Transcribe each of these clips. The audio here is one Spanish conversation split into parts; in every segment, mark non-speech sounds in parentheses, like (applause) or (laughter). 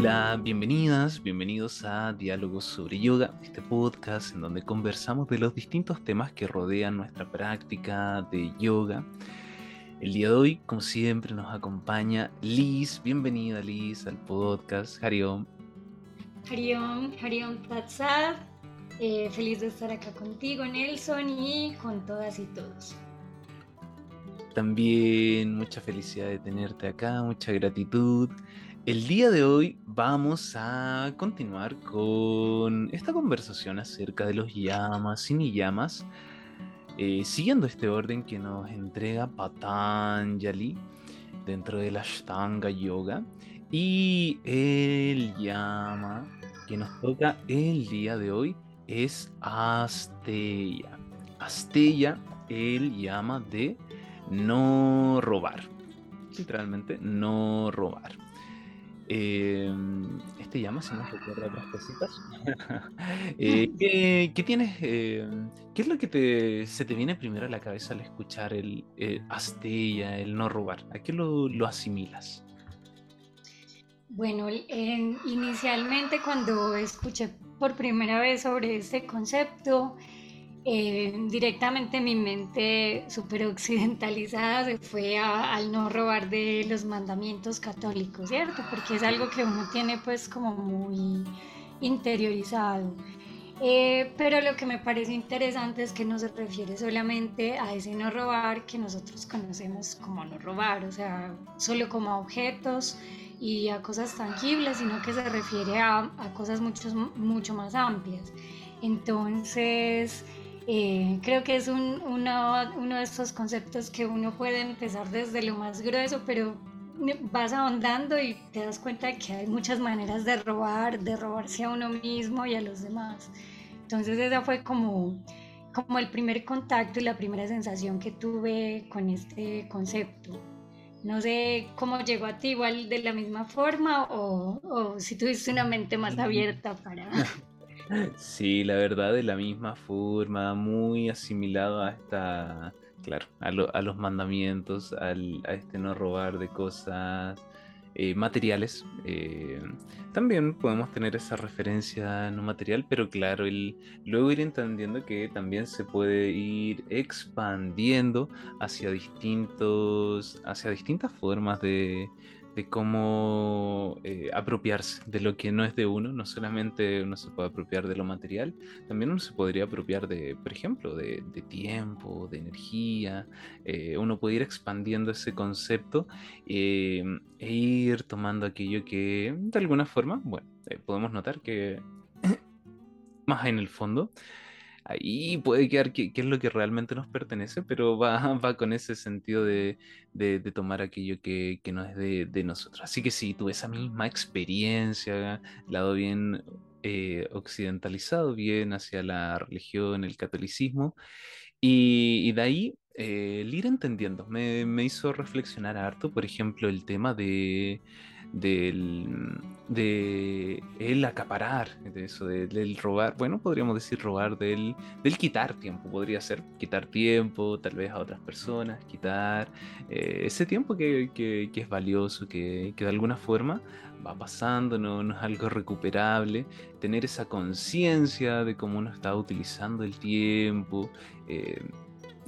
Hola, bienvenidas, bienvenidos a Diálogos sobre Yoga, este podcast en donde conversamos de los distintos temas que rodean nuestra práctica de yoga. El día de hoy, como siempre, nos acompaña Liz. Bienvenida, Liz, al podcast. Hariom. Hariom, Hariom Tatsad. Eh, feliz de estar acá contigo, Nelson, y con todas y todos. También mucha felicidad de tenerte acá, mucha gratitud. El día de hoy vamos a continuar con esta conversación acerca de los llamas y niyamas, eh, siguiendo este orden que nos entrega Patanjali dentro de la Ashtanga Yoga. Y el llama que nos toca el día de hoy es Asteya. Asteya, el llama de no robar. Literalmente, no robar. Em, este llama, si nos recuerda otras cositas. (laughs) Eh, ¿qué, tienes? Em, ¿Qué es lo que te, se te viene primero a la cabeza al escuchar el Astella, el no robar? ¿A qué lo, asimilas? Bueno, inicialmente cuando escuché por primera vez sobre este concepto, eh, directamente mi mente súper occidentalizada se fue al no robar de los mandamientos católicos, ¿cierto? Porque es algo que uno tiene pues como muy interiorizado. Eh, pero lo que me parece interesante es que no se refiere solamente a ese no robar que nosotros conocemos como no robar, o sea, solo como a objetos y a cosas tangibles, sino que se refiere a, a cosas mucho, mucho más amplias. Entonces, eh, creo que es un, uno, uno, de estos conceptos que uno puede empezar desde lo más grueso, pero vas ahondando y te das cuenta de que hay muchas maneras de robar, de robarse a uno mismo y a los demás. Entonces esa fue como, como el primer contacto y la primera sensación que tuve con este concepto. No sé cómo llegó a ti igual de la misma forma o, o si tuviste una mente más abierta para... (laughs) Sí, la verdad, de la misma forma, muy asimilado a esta, claro, a, los mandamientos, a este no robar de cosas eh, materiales. Eh, también podemos tener esa referencia no material, pero claro, el, luego ir entendiendo que también se puede ir expandiendo hacia distintos, hacia distintas formas de, de cómo eh, apropiarse de lo que no es de uno. No solamente uno se puede apropiar de lo material, también uno se podría apropiar de, por ejemplo, de, tiempo, de energía. Eh, uno puede ir expandiendo ese concepto eh, e ir tomando aquello que de alguna forma, bueno, podemos notar que (coughs) más en el fondo ahí puede quedar qué, es lo que realmente nos pertenece, pero va, (laughs) va con ese sentido de, de, tomar aquello que, que no es de, de, nosotros. Así que sí, tuve esa misma experiencia, lado bien eh, occidentalizado, bien hacia la religión, el catolicismo, y, y de ahí eh, el ir entendiendo me, me hizo reflexionar harto, por ejemplo, el tema de del, de el acaparar, de eso, del robar, bueno, podríamos decir robar, del, del quitar tiempo, podría ser quitar tiempo tal vez a otras personas, quitar eh, ese tiempo que, que, es valioso, que, que, de alguna forma va pasando, no, no es algo recuperable, tener esa conciencia de cómo uno está utilizando el tiempo. Eh,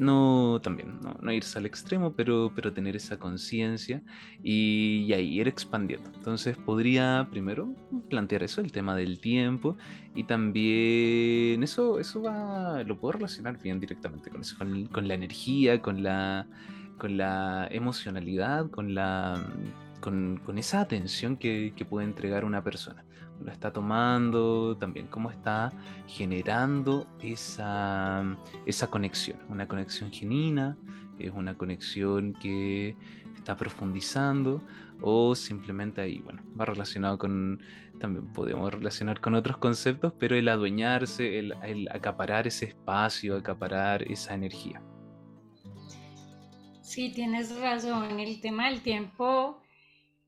no también, no, irse al extremo, pero, pero tener esa conciencia y, ahí ir expandiendo. Entonces podría primero plantear eso, el tema del tiempo, y también eso, eso va, lo puedo relacionar bien directamente con eso, con, la energía, con la, con la emocionalidad, con la con, esa atención que, que, puede entregar una persona lo está tomando, también cómo está generando esa, esa conexión, una conexión genuina, es una conexión que está profundizando o simplemente ahí, bueno, va relacionado con, también podemos relacionar con otros conceptos, pero el adueñarse, el, el acaparar ese espacio, acaparar esa energía. Sí, tienes razón, el tema del tiempo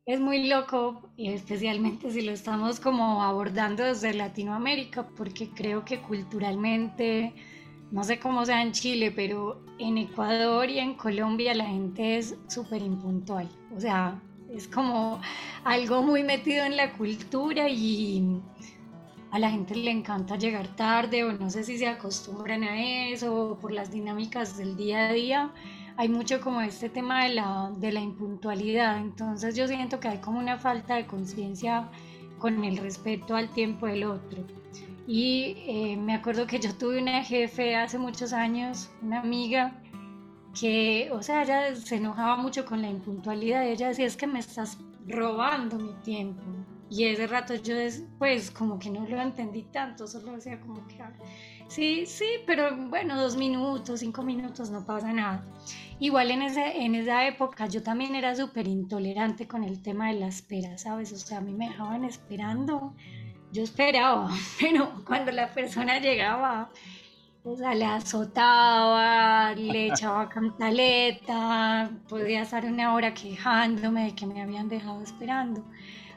es muy loco, especialmente si lo estamos como abordando desde Latinoamérica, porque creo que culturalmente, no sé cómo sea en Chile, pero en Ecuador y en Colombia la gente es súper impuntual. O sea, es como algo muy metido en la cultura y a la gente le encanta llegar tarde o no sé si se acostumbran a eso o por las dinámicas del día a día. Hay mucho como este tema de la, de la impuntualidad, entonces yo siento que hay como una falta de conciencia con el respeto al tiempo del otro. Y eh, me acuerdo que yo tuve una jefe hace muchos años, una amiga, que, o sea, ella se enojaba mucho con la impuntualidad. Ella decía, es que me estás robando mi tiempo. Y ese rato yo, pues, como que no lo entendí tanto, solo decía como que, ah, sí, sí, pero bueno, dos minutos, cinco minutos, no pasa nada. Igual en, ese, en esa época yo también era súper intolerante con el tema de la espera, ¿sabes? O sea, a mí me dejaban esperando, yo esperaba, (laughs) pero cuando la persona llegaba, o sea, le azotaba, le echaba cantaleta, podía estar una hora quejándome de que me habían dejado esperando.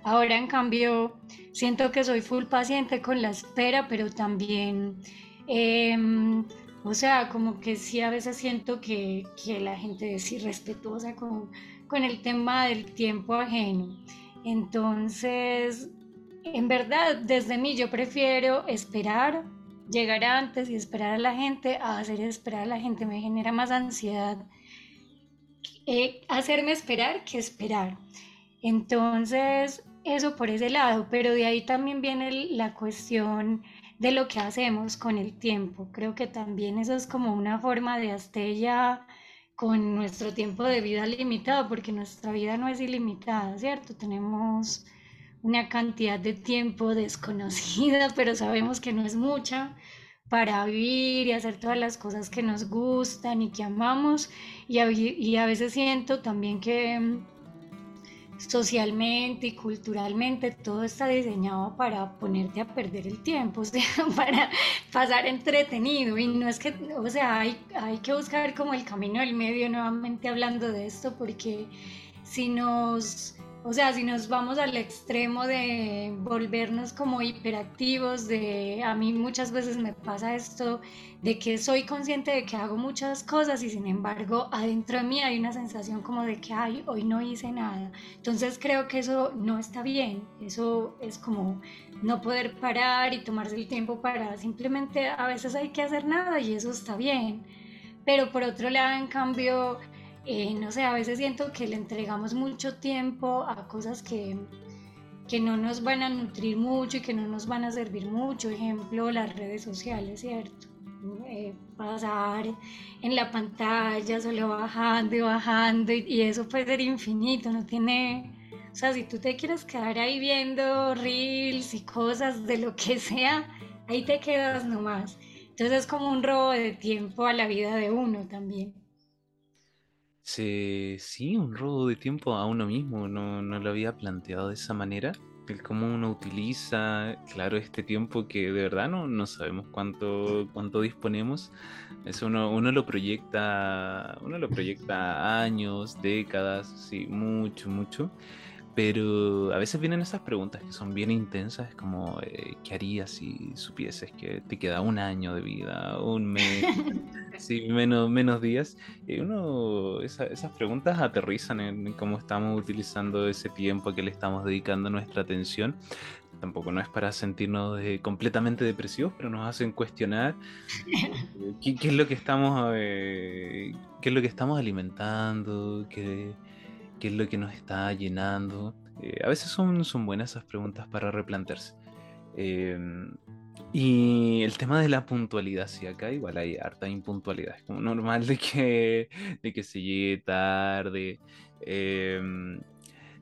Ahora, en cambio, siento que soy full paciente con la espera, pero también, em, o sea, como que sí a veces siento que, que la gente es irrespetuosa con, con el tema del tiempo ajeno. Entonces, en verdad, desde mí yo prefiero esperar llegar antes y esperar a la gente a hacer esperar a la gente me genera más ansiedad eh, hacerme esperar que esperar. Entonces, eso por ese lado, pero de ahí también viene la cuestión de lo que hacemos con el tiempo. Creo que también eso es como una forma de hasta con nuestro tiempo de vida limitado, porque nuestra vida no es ilimitada, ¿cierto? Tenemos una cantidad de tiempo desconocida, (laughs) pero sabemos que no es mucha para vivir y hacer todas las cosas que nos gustan y que amamos. Y a, veces siento también que socialmente y culturalmente todo está diseñado para ponerte a perder el tiempo, (laughs) o sea, para pasar entretenido. Y no es que, o sea, hay, hay que buscar como el camino del medio nuevamente hablando de esto, porque si nos o sea, si nos vamos al extremo de volvernos como hiperactivos, de a mí muchas veces me pasa esto, de que soy consciente de que hago muchas cosas y sin embargo adentro de mí hay una sensación como de que, ay, hoy no hice nada. Entonces creo que eso no está bien, eso es como no poder parar y tomarse el tiempo para simplemente a veces hay que hacer nada y eso está bien. Pero por otro lado, en cambio, eh, no sé, a veces siento que le entregamos mucho tiempo a cosas que, que no nos van a nutrir mucho y que no nos van a servir mucho. Ejemplo, las redes sociales, ¿cierto? Eh, pasar en la pantalla solo bajando y bajando y, y, eso puede ser infinito, no tiene... O sea, si tú te quieres quedar ahí viendo reels y cosas de lo que sea, ahí te quedas nomás. Entonces es como un robo de tiempo a la vida de uno también. Sí, sí, un robo de tiempo a uno mismo, no, no lo había planteado de esa manera. El cómo uno utiliza, claro, este tiempo que de verdad no, no sabemos cuánto, cuánto disponemos. Eso uno, uno lo proyecta, uno lo proyecta años, décadas, sí, mucho, mucho. Pero a veces vienen esas preguntas que son bien intensas, como eh, ¿qué harías si supieses que te queda un año de vida, un mes, (laughs) sí, menos, menos días? Y uno, esas preguntas aterrizan en cómo estamos utilizando ese tiempo que le estamos dedicando nuestra atención. Tampoco no es para sentirnos completamente depresivos, pero nos hacen cuestionar (laughs) eh, qué, es lo que estamos, eh, qué es lo que estamos alimentando, qué qué es lo que nos está llenando. Eh, a veces son, son buenas esas preguntas para replantearse. Em, y el tema de la puntualidad, sí, acá igual hay harta impuntualidad. Es como normal de que, de que se llegue tarde. Em,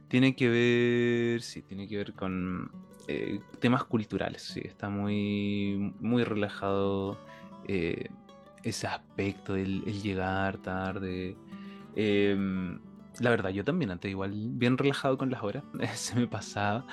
tiene que ver, sí, tiene que ver con eh, temas culturales, sí, está muy, muy relajado eh, ese aspecto, el, llegar tarde. La verdad, yo también antes igual bien relajado con las horas, (laughs) se me pasaba.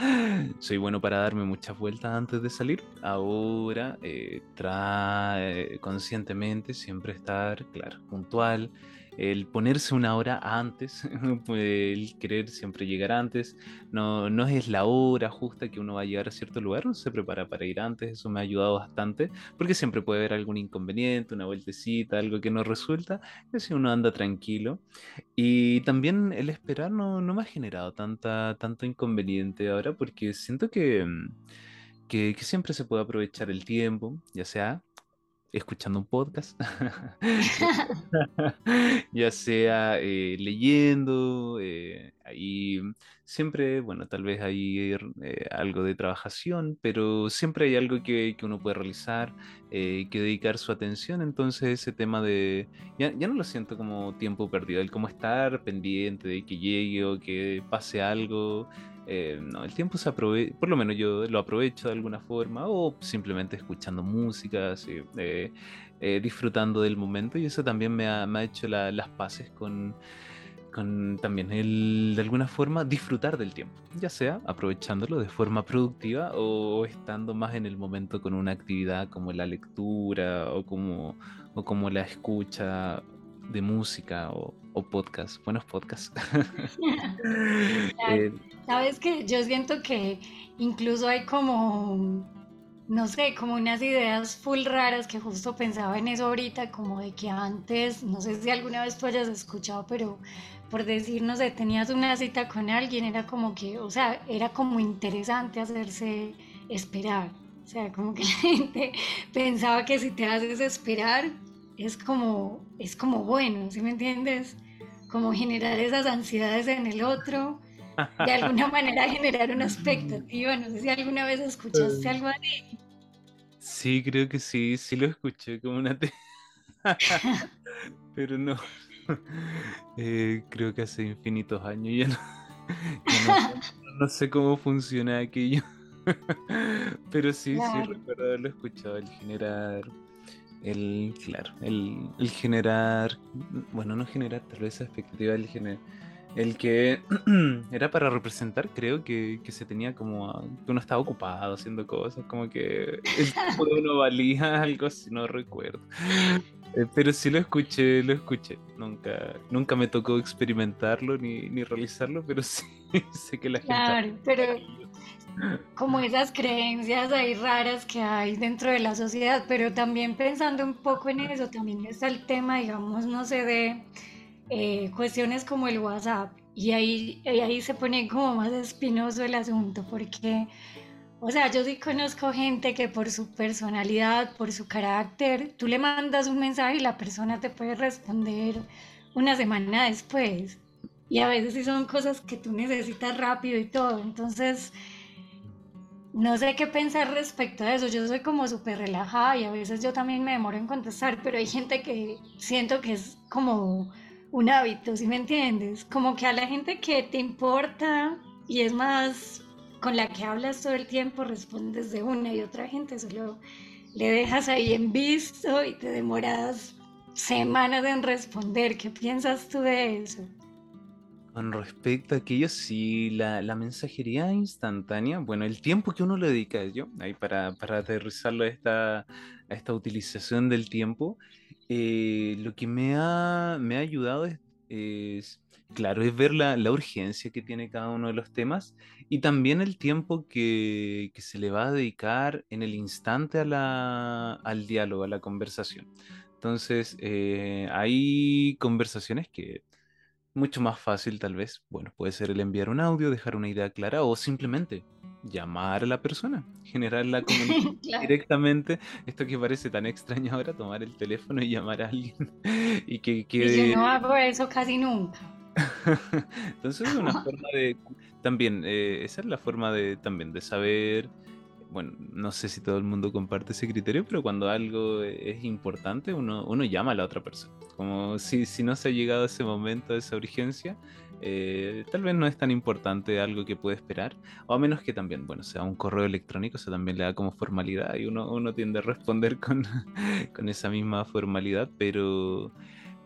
Soy bueno para darme muchas vueltas antes de salir. Ahora eh, trae conscientemente siempre estar, claro, puntual. El ponerse una hora antes, (laughs) el querer siempre llegar antes, no, no es la hora justa que uno va a llegar a cierto lugar, uno se prepara para ir antes, eso me ha ayudado bastante, porque siempre puede haber algún inconveniente, una vueltecita, algo que no resulta, y así uno anda tranquilo. Y también el esperar no, no me ha generado tanta, tanto inconveniente ahora, porque siento que, que, que siempre se puede aprovechar el tiempo, ya sea escuchando un podcast, (laughs) ya sea eh, leyendo, eh, ahí siempre, bueno, tal vez hay eh, algo de trabajación, pero siempre hay algo que, que uno puede realizar, que dedicar su atención, entonces ese tema de, ya, ya, no lo siento como tiempo perdido, el como estar pendiente de que llegue o que pase algo, eh, no, el tiempo se aprovecha, por lo menos yo lo aprovecho de alguna forma, o simplemente escuchando música, eh, eh, disfrutando del momento, y eso también me ha, hecho las paces con, con también el, de alguna forma, disfrutar del tiempo, ya sea aprovechándolo de forma productiva o estando más en el momento con una actividad como la lectura o como, o como la escucha de música o, o podcast, buenos podcasts. (laughs) Eh, Sabes que yo siento que incluso hay como, no sé, como unas ideas full raras que justo pensaba en eso ahorita, como de que antes, no sé si alguna vez tú hayas escuchado, pero por decir, no sé, tenías una cita con alguien, era como que, o sea, era como interesante hacerse esperar. O sea, como que (laughs) la gente pensaba que si te haces esperar, es como, es como bueno, ¿sí me entiendes? Como generar esas ansiedades en el otro, de (laughs) alguna manera generar una expectativa. No sé si alguna vez escuchaste algo así. Sí, creo que sí, sí lo escuché como una... (laughs) Pero no, (laughs) eh, creo que hace infinitos años ya no, no, sé cómo funciona aquello. Pero sí, sí recuerdo haberlo escuchado, el generar el, claro, el, el, generar, bueno, no generar tal vez esa expectativa, el generar, el que (clears throat) era para representar, creo que, que, se tenía como, que uno estaba ocupado haciendo cosas, como que el tiempo de uno valía (laughs) algo así, no recuerdo. Eh, pero sí lo escuché, lo escuché. Nunca, nunca me tocó experimentarlo ni, ni realizarlo, pero (laughs) sí sé que la gente... Claro, pero como esas creencias ahí raras que hay dentro de la sociedad, pero también pensando un poco en eso, también está el tema, digamos, no sé, de eh, cuestiones como el WhatsApp, y ahí, ahí se pone como más espinoso el asunto, porque, o sea, yo sí conozco gente que por su personalidad, por su carácter, tú le mandas un mensaje y la persona te puede responder una semana después. Y a veces sí son cosas que tú necesitas rápido y todo. Entonces, no sé qué pensar respecto a eso. Yo soy como súper relajada y a veces yo también me demoro en contestar, pero hay gente que siento que es como un hábito, ¿sí me entiendes? Como que a la gente que te importa y es más con la que hablas todo el tiempo respondes de una y otra gente solo le dejas ahí en visto y te demoras semanas en responder. ¿Qué piensas tú de eso? Con respecto a aquello, sí, la, la, mensajería instantánea, bueno, el tiempo que uno le dedica a ello, ahí para, para aterrizarlo esta, a esta utilización del tiempo, eh, lo que me ha, me ha ayudado es, claro, es ver la, la, urgencia que tiene cada uno de los temas y también el tiempo que, que se le va a dedicar en el instante a la, al diálogo, a la conversación. Entonces, eh, hay conversaciones que mucho más fácil tal vez, bueno, puede ser el enviar un audio, dejar una idea clara o simplemente llamar a la persona, generar la (laughs) comunicación directamente. Esto que parece tan extraño ahora, tomar el teléfono y llamar a alguien (laughs) y que quede... yo no hago eso casi nunca. (laughs) Entonces es una forma de... También, eh, esa es la forma de también de saber bueno, no sé si todo el mundo comparte ese criterio, pero cuando algo es importante, uno, uno llama a la otra persona. Como si, si no se ha llegado a ese momento, a esa urgencia, eh, tal vez no es tan importante algo que puede esperar, o a menos que también, bueno, sea un correo electrónico, eso también le da como formalidad y uno, uno tiende a responder con, (laughs) con esa misma formalidad, pero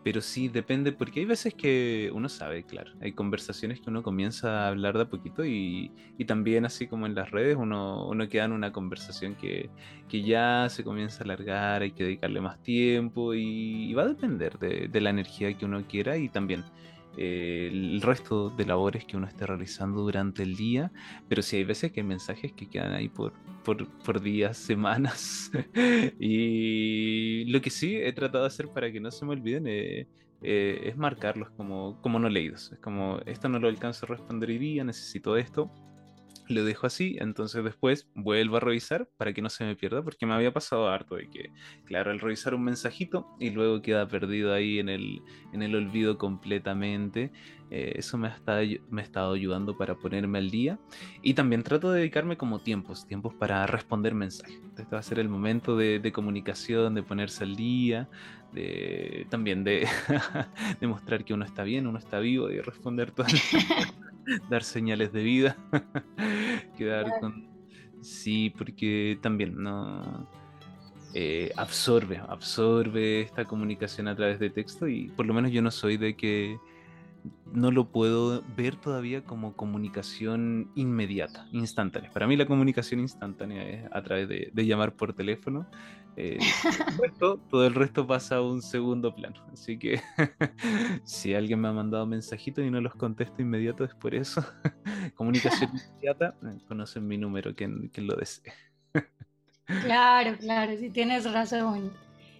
pero sí depende, porque hay veces que uno sabe, claro, hay conversaciones que uno comienza a hablar de a poquito y, y también así como en las redes uno, uno queda en una conversación que, que, ya se comienza a alargar, hay que dedicarle más tiempo y, va a depender de, de la energía que uno quiera y también eh, el resto de labores que uno esté realizando durante el día, pero sí hay veces que hay mensajes que quedan ahí por, por, por días, (laughs) semanas, y lo que sí he tratado de hacer para que no se me olviden eh, eh, es marcarlos como, como no leídos, es como esto no lo alcanzo a responder hoy día, necesito esto, lo dejo así, entonces después vuelvo a revisar para que no se me pierda, porque me había pasado harto de que, claro, al revisar un mensajito y luego queda perdido ahí en el, en el olvido completamente, eh, eso me ha, estado, me ayudando para ponerme al día y también trato de dedicarme como tiempos, tiempos para responder mensajes. Este va a ser el momento de, de comunicación, de ponerse al día, de, también de, (laughs) de mostrar que uno está bien, uno está vivo y responder todo (laughs) (laughs) dar señales de vida, (laughs) quedar con... Sí, porque también no... Eh, absorbe, absorbe esta comunicación a través de texto y por lo menos yo no soy de que no lo puedo ver todavía como comunicación inmediata, instantánea. Para mí la comunicación instantánea es a través de, llamar por teléfono. Eh, todo el resto pasa a un segundo plano. Así que (laughs) si alguien me ha mandado mensajitos y no los contesto inmediato es por eso. (laughs) comunicación (laughs) inmediata, eh, conocen mi número, quien, quien lo desee. claro, claro, sí tienes razón.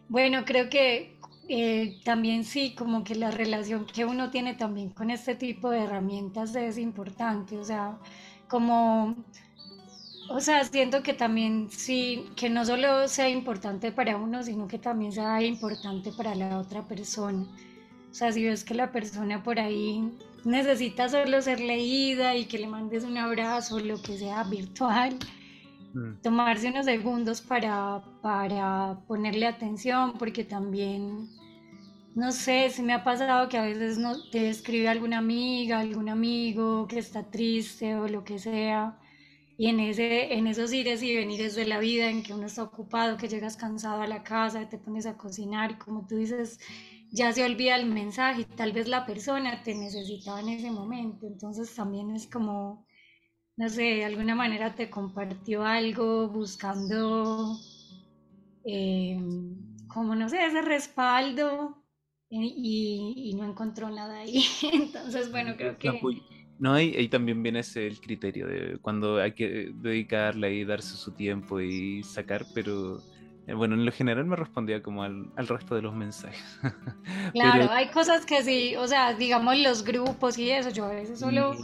Bueno, creo que eh, también sí, como que la relación que uno tiene también con este tipo de herramientas es importante, o sea, como, o sea, siento que también sí, que no solo sea importante para uno, sino que también sea importante para la otra persona. O sea, si ves que la persona por ahí necesita solo ser leída y que le mandes un abrazo, lo que sea virtual, Mm. tomarse unos segundos para, para ponerle atención, porque también, no sé, se me ha pasado que a veces no, te escribe alguna amiga, algún amigo que está triste o lo que sea, y en, ese, en esos ires y venires de la vida en que uno está ocupado, que llegas cansado a la casa, te pones a cocinar y como tú dices, ya se olvida el mensaje, tal vez la persona te necesitaba en ese momento, entonces también es como no sé, de alguna manera te compartió algo buscando, eh, como no sé, ese respaldo eh, y, no encontró nada ahí. (laughs) Entonces, bueno, creo que... No, ahí, ahí también viene ese el criterio de cuando hay que dedicarle y darse su tiempo y sacar, pero eh, bueno, en lo general me respondía como al, resto de los mensajes. (laughs) Claro, hay cosas que sí, o sea, digamos los grupos y eso, yo a veces solo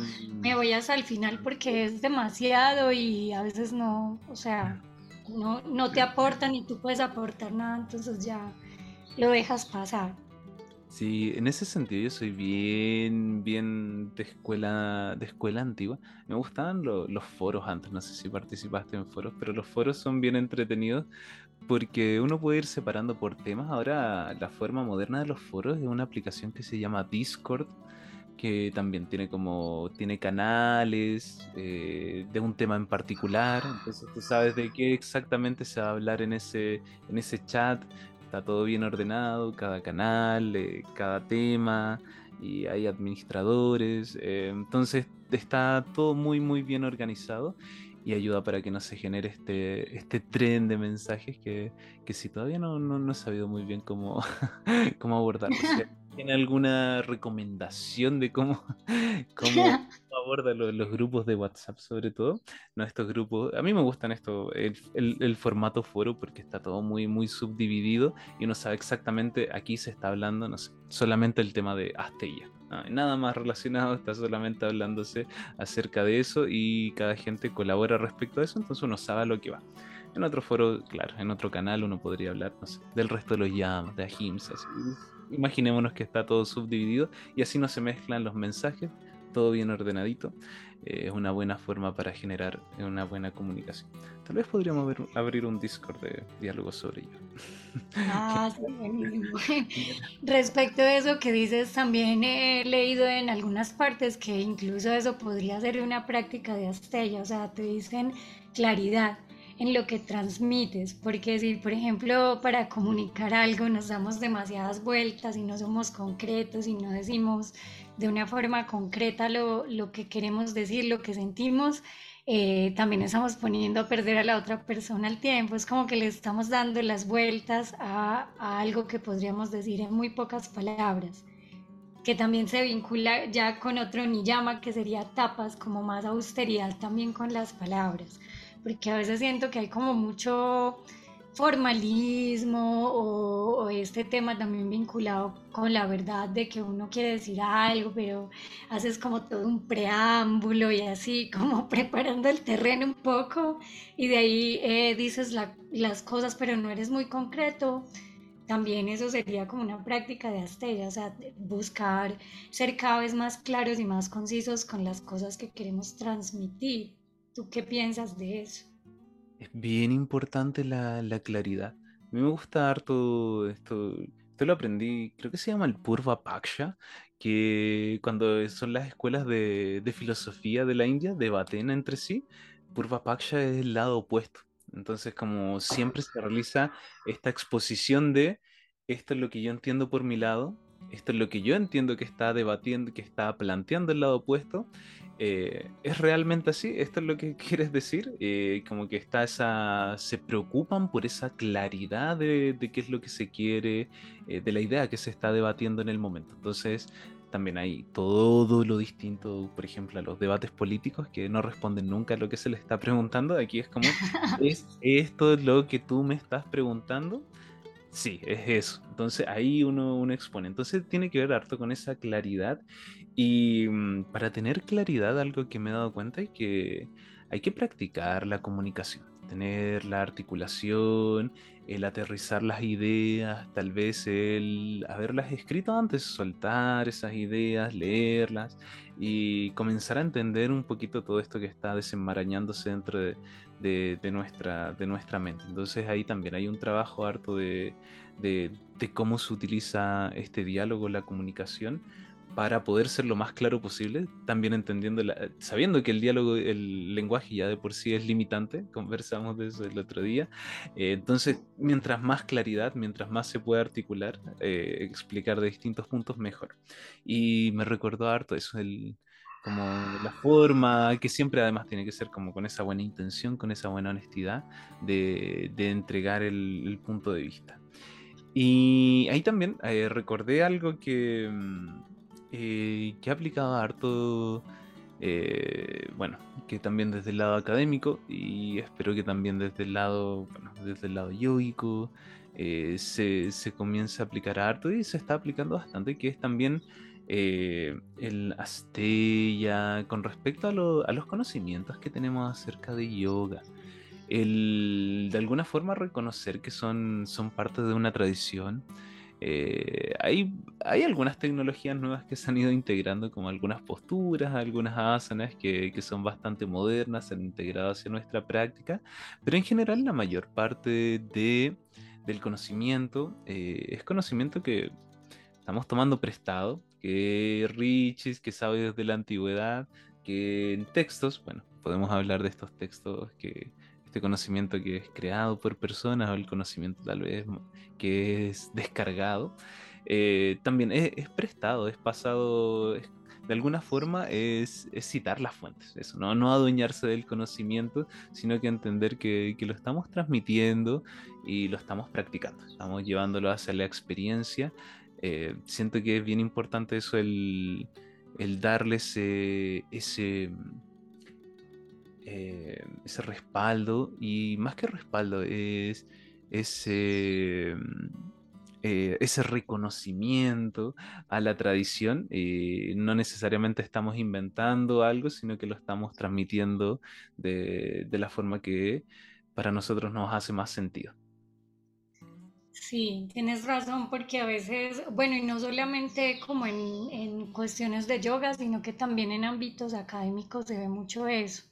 me voy hasta el final porque es demasiado y a veces no, o sea, no, no te aportan y tú puedes aportar nada, entonces ya lo dejas pasar. Sí, en ese sentido yo soy bien, bien de escuela, de escuela antigua. Me gustaban los foros antes, no sé si participaste en foros, pero los foros son bien entretenidos porque uno puede ir separando por temas. Ahora la forma moderna de los foros es una aplicación que se llama Discord, que también tiene como tiene canales eh, de un tema en particular. Entonces tú sabes de qué exactamente se va a hablar en ese, en ese chat. Está todo bien ordenado, cada canal, eh, cada tema, y hay administradores. Eh, entonces está todo muy muy bien organizado y ayuda para que no se genere este, este tren de mensajes que, que si todavía no, no, he sabido muy bien cómo, (laughs) cómo. ¿Tiene alguna recomendación de cómo, (laughs) cómo (laughs) aborda los, grupos de WhatsApp sobre todo? No, estos grupos, a mí me gustan esto, el, el, formato foro porque está todo muy, muy subdividido y uno sabe exactamente, aquí se está hablando, no sé, solamente el tema de Astella nada más relacionado, está solamente hablándose acerca de eso y cada gente colabora respecto a eso, entonces uno sabe a lo que va. En otro foro, claro, en otro canal uno podría hablar, no sé, del resto de los llamas, de Ahims, Imaginémonos que está todo subdividido y así no se mezclan los mensajes, todo bien ordenadito. Eh, es una buena forma para generar una buena comunicación. Tal vez podríamos abrir un Discord de diálogo sobre ello. Ah, (laughs) sí, Respecto a eso que dices, también he leído en algunas partes que incluso eso podría ser una práctica de Astella, o sea, te dicen claridad. En lo que transmites, porque si por ejemplo para comunicar algo nos damos demasiadas vueltas y no somos concretos y no decimos de una forma concreta lo, lo que queremos decir, lo que sentimos, eh, también estamos poniendo a perder a la otra persona el tiempo. Es como que le estamos dando las vueltas a, algo que podríamos decir en muy pocas palabras, que también se vincula ya con otro niyama que sería tapas, como más austeridad también con las palabras, porque a veces siento que hay como mucho formalismo o, este tema también vinculado con la verdad de que uno quiere decir algo, pero haces como todo un preámbulo y así como (laughs) preparando el terreno un poco y de ahí eh, dices las cosas, pero no eres muy concreto. También eso sería como una práctica de Astella, o sea, buscar ser cada vez más claros y más concisos con las cosas que queremos transmitir. ¿Tú qué piensas de eso? Es bien importante la, claridad. A mí me gusta harto esto. Esto lo aprendí, creo que se llama el Purva Paksha, que cuando son las escuelas de, filosofía de la India, debaten entre sí. Purva Paksha es el lado opuesto. Entonces, como siempre se realiza esta exposición de esto es lo que yo entiendo por mi lado, esto es lo que yo entiendo que está debatiendo, que está planteando el lado opuesto, eh, ¿Es realmente así? ¿Esto es lo que (laughs) quieres decir? Eh, como que está esa. se preocupan por esa claridad de, qué es lo que se quiere, eh, de la idea que se está debatiendo en el momento. Entonces, también hay todo lo distinto, por ejemplo, a los debates políticos que no responden nunca a lo que se les está preguntando. Aquí es como, (laughs) ¿es esto lo que tú me estás preguntando? Sí, es eso. Entonces ahí uno, uno expone. Entonces tiene que ver harto con esa claridad. Y mm, para tener claridad, algo que me he dado cuenta es que hay que practicar la comunicación, tener la articulación, el aterrizar las ideas, tal vez el haberlas escrito antes, soltar esas ideas, leerlas y comenzar a entender un poquito todo esto que está desenmarañándose dentro de, nuestra, de nuestra mente. Entonces ahí también hay un trabajo harto de, de, cómo se utiliza este diálogo, la comunicación, para poder ser lo más claro posible, también entendiendo, sabiendo que el diálogo, el lenguaje ya de por sí es limitante, (laughs) conversamos de eso el otro día, eh, entonces mientras más claridad, mientras más se puede articular, eh, explicar de distintos puntos, mejor. Y me recordó harto eso, el, como la forma, que siempre además tiene que ser como con esa buena intención, con esa buena honestidad de, de entregar el, punto de vista. Y ahí también eh, recordé algo que, mm, eh, que ha aplicado harto, eh, bueno, que también desde el lado académico y espero que también desde el lado, bueno, desde el lado yoico se, se comience a aplicar harto y se está aplicando bastante, que es también eh, el Astella, con respecto a, los conocimientos que tenemos acerca de yoga, el de alguna forma reconocer que son, son parte de una tradición. Eh, hay, hay algunas tecnologías nuevas que se han ido integrando, como algunas posturas, algunas asanas que, que son bastante modernas, se han integrado hacia nuestra práctica, pero en general la mayor parte de, del conocimiento eh, es conocimiento que estamos tomando prestado, que Richis, que sabe desde la antigüedad, que en textos, bueno, podemos hablar de estos textos que este conocimiento que es creado por personas o el conocimiento tal vez que es descargado, eh, también es, prestado, es pasado, de alguna forma es, citar las fuentes, eso, ¿no? no adueñarse del conocimiento, sino que entender que, que, lo estamos transmitiendo y lo estamos practicando, estamos llevándolo hacia la experiencia eh, siento que es bien importante eso, el, el darle ese, ese, eh, ese respaldo, y más que respaldo, es ese, eh, ese reconocimiento a la tradición. no necesariamente estamos inventando algo, sino que lo estamos transmitiendo de, de la forma que para nosotros nos hace más sentido. Sí, tienes razón, porque a veces, bueno, y no solamente como en, en, cuestiones de yoga, sino que también en ámbitos académicos se ve mucho eso.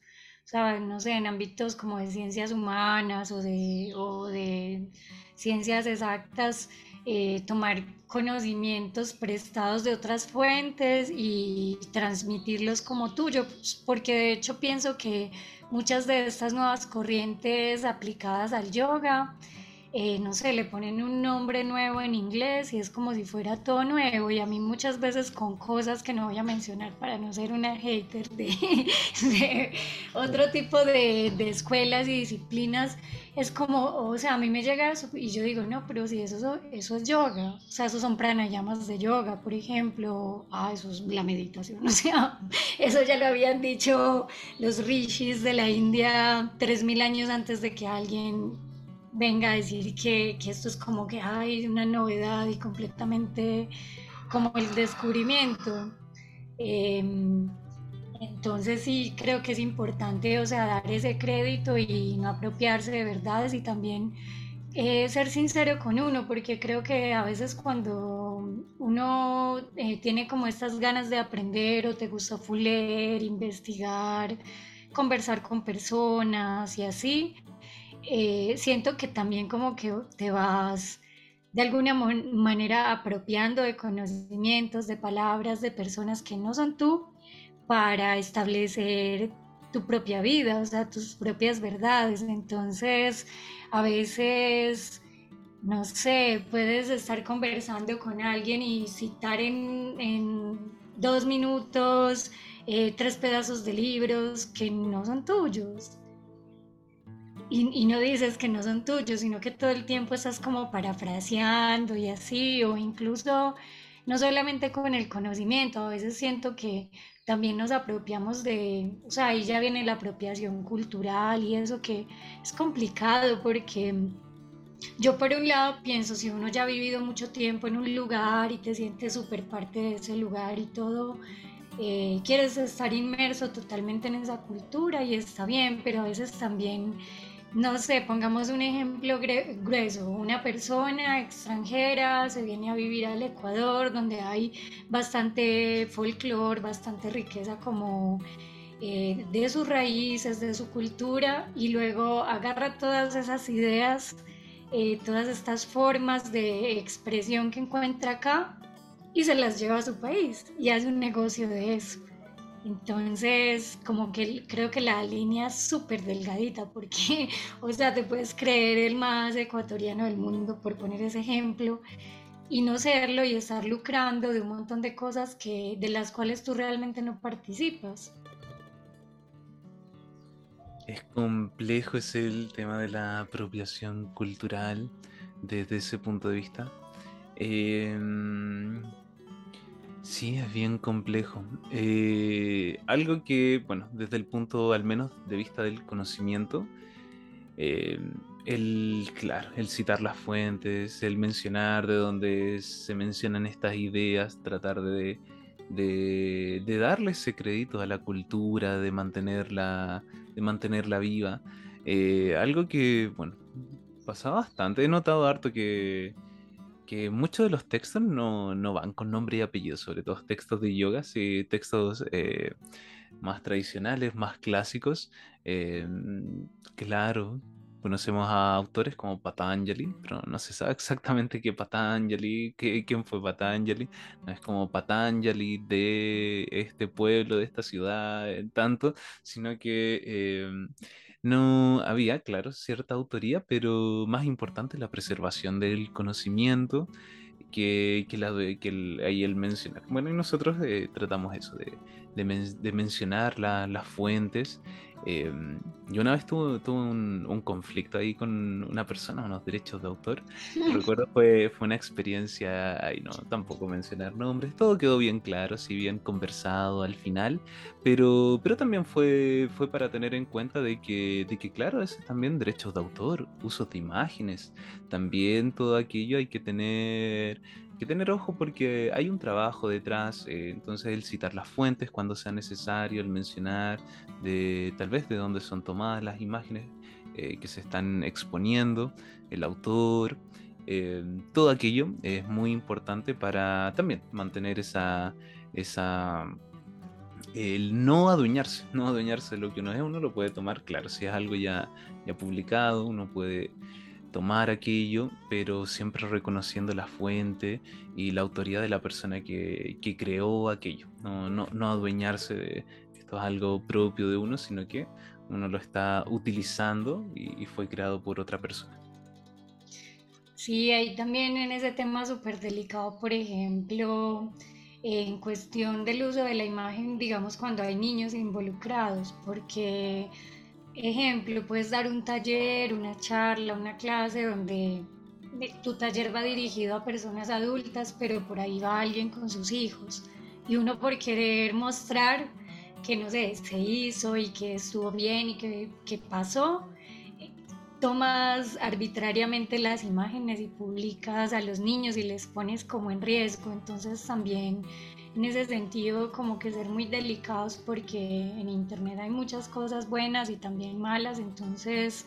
Sea, no sé, en ámbitos como de ciencias humanas o de, o de ciencias exactas, eh, tomar conocimientos prestados de otras fuentes y transmitirlos como tuyo, pues, porque de hecho pienso que muchas de estas nuevas corrientes aplicadas al yoga, eh, no sé, le ponen un nombre nuevo en inglés y es como si fuera todo nuevo. Y a mí muchas veces con cosas que no voy a mencionar para no ser una hater (laughs) de, otro tipo de, de, escuelas y disciplinas, es como, o sea, a mí me llega eso y yo digo, no, pero si eso, eso es yoga, o sea, esos son pranayamas de yoga, por ejemplo, ah, eso es la meditación, (laughs) o sea, eso ya lo habían dicho los rishis de la India 3.000 años antes de que alguien venga a decir que, esto es como que hay una novedad y completamente como el descubrimiento. Em, entonces sí creo que es importante, o sea, dar ese crédito y no apropiarse de verdades y también eh, ser sincero con uno, porque creo que a veces cuando uno eh, tiene como estas ganas de aprender o te gusta leer, investigar, conversar con personas y así, eh, siento que también como que te vas de alguna manera apropiando de conocimientos, de palabras, de personas que no son tú para establecer tu propia vida, o sea, tus propias verdades. Entonces, a veces, no sé, puedes estar conversando con alguien y citar en, dos minutos eh, tres pedazos de libros que no son tuyos y, no dices que no son tuyos, sino que todo el tiempo estás como parafraseando y así, o incluso no solamente con el conocimiento, a veces siento que también nos apropiamos de, o sea, ahí ya viene la apropiación cultural y eso que es complicado porque yo por un lado pienso, si uno ya ha vivido mucho tiempo en un lugar y te sientes súper parte de ese lugar y todo, eh, quieres estar inmerso totalmente en esa cultura y está bien, pero a veces también no sé, pongamos un ejemplo grueso, una persona extranjera se viene a vivir al Ecuador, donde hay bastante folclore, bastante riqueza como eh, de sus raíces, de su cultura, y luego agarra todas esas ideas, eh, todas estas formas de expresión que encuentra acá y se las lleva a su país y hace un negocio de eso. Entonces, como que creo que la línea es súper delgadita, porque, (laughs) o sea, te puedes creer el más ecuatoriano del mundo, por poner ese ejemplo, y no serlo y estar lucrando de un montón de cosas que, de las cuales tú realmente no participas. Es complejo ese el tema de la apropiación cultural desde ese punto de vista. Eh, Sí, es bien complejo. Eh, algo que, bueno, desde el punto al menos de vista del conocimiento, eh, el, claro, el citar las fuentes, el mencionar de dónde se mencionan estas ideas, tratar de, de, darle ese crédito a la cultura, de mantenerla, de mantenerla viva. Eh, algo que, bueno, pasa bastante. He notado harto que muchos de los textos no, van con nombre y apellido, sobre todo textos de yoga, y textos eh, más tradicionales, más clásicos. Eh, claro, conocemos a autores como Patanjali, pero no se sabe exactamente qué Patanjali, qué, quién fue Patanjali. No es como Patanjali de este pueblo, de esta ciudad, eh, tanto, sino que no había, claro, cierta autoría, pero más importante la preservación del conocimiento que, que, la, que ahí él menciona. Bueno, y nosotros eh, tratamos eso, de, de, mencionar las fuentes Em, yo una vez tuve, un, conflicto ahí con una persona, unos derechos de autor. Recuerdo fue, fue una experiencia, ahí no, tampoco mencionar nombres, todo quedó bien claro, si bien conversado al final, pero, pero también fue, fue para tener en cuenta de que, de que, claro, es también derechos de autor, usos de imágenes, también todo aquello hay que tener que tener ojo porque hay un trabajo detrás, eh, entonces el citar las fuentes cuando sea necesario, el mencionar de tal vez de dónde son tomadas las imágenes eh, que se están exponiendo, el autor, eh, todo aquello es muy importante para también mantener esa, esa el no adueñarse, no adueñarse de lo que uno es, uno lo puede tomar, claro, si es algo ya, ya publicado, uno puede tomar aquello, pero siempre reconociendo la fuente y la autoridad de la persona que, creó aquello. No, no, adueñarse de esto es algo propio de uno, sino que uno lo está utilizando y, fue creado por otra persona. Sí, ahí también en ese tema súper delicado, por ejemplo, en cuestión del uso de la imagen, digamos, cuando hay niños involucrados, porque Ejemplo, puedes dar un taller, una charla, una clase donde tu taller va dirigido a personas adultas, pero por ahí va alguien con sus hijos. Y uno por querer mostrar que, no sé, se hizo y que estuvo bien y que, que pasó, tomas arbitrariamente las imágenes y publicas a los niños y les pones como en riesgo. Entonces también en ese sentido como que ser muy delicados porque en internet hay muchas cosas buenas y también malas, entonces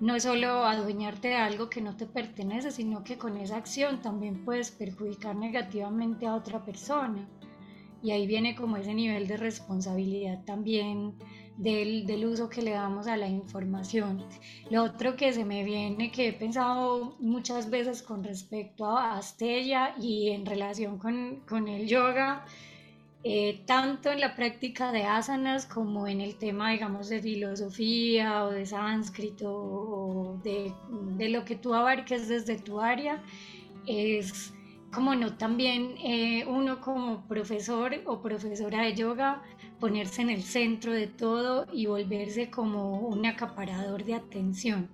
no es solo adueñarte de algo que no te pertenece, sino que con esa acción también puedes perjudicar negativamente a otra persona. Y ahí viene como ese nivel de responsabilidad también del, uso que le damos a la información. Lo otro que se me viene, que he pensado muchas veces con respecto a Astella y en relación con, el yoga, eh, tanto en la práctica de asanas como en el tema, digamos, de filosofía o de sánscrito o de, de lo que tú abarques desde tu área, es como no también eh, uno como profesor o profesora de yoga ponerse en el centro de todo y volverse como un acaparador de atención.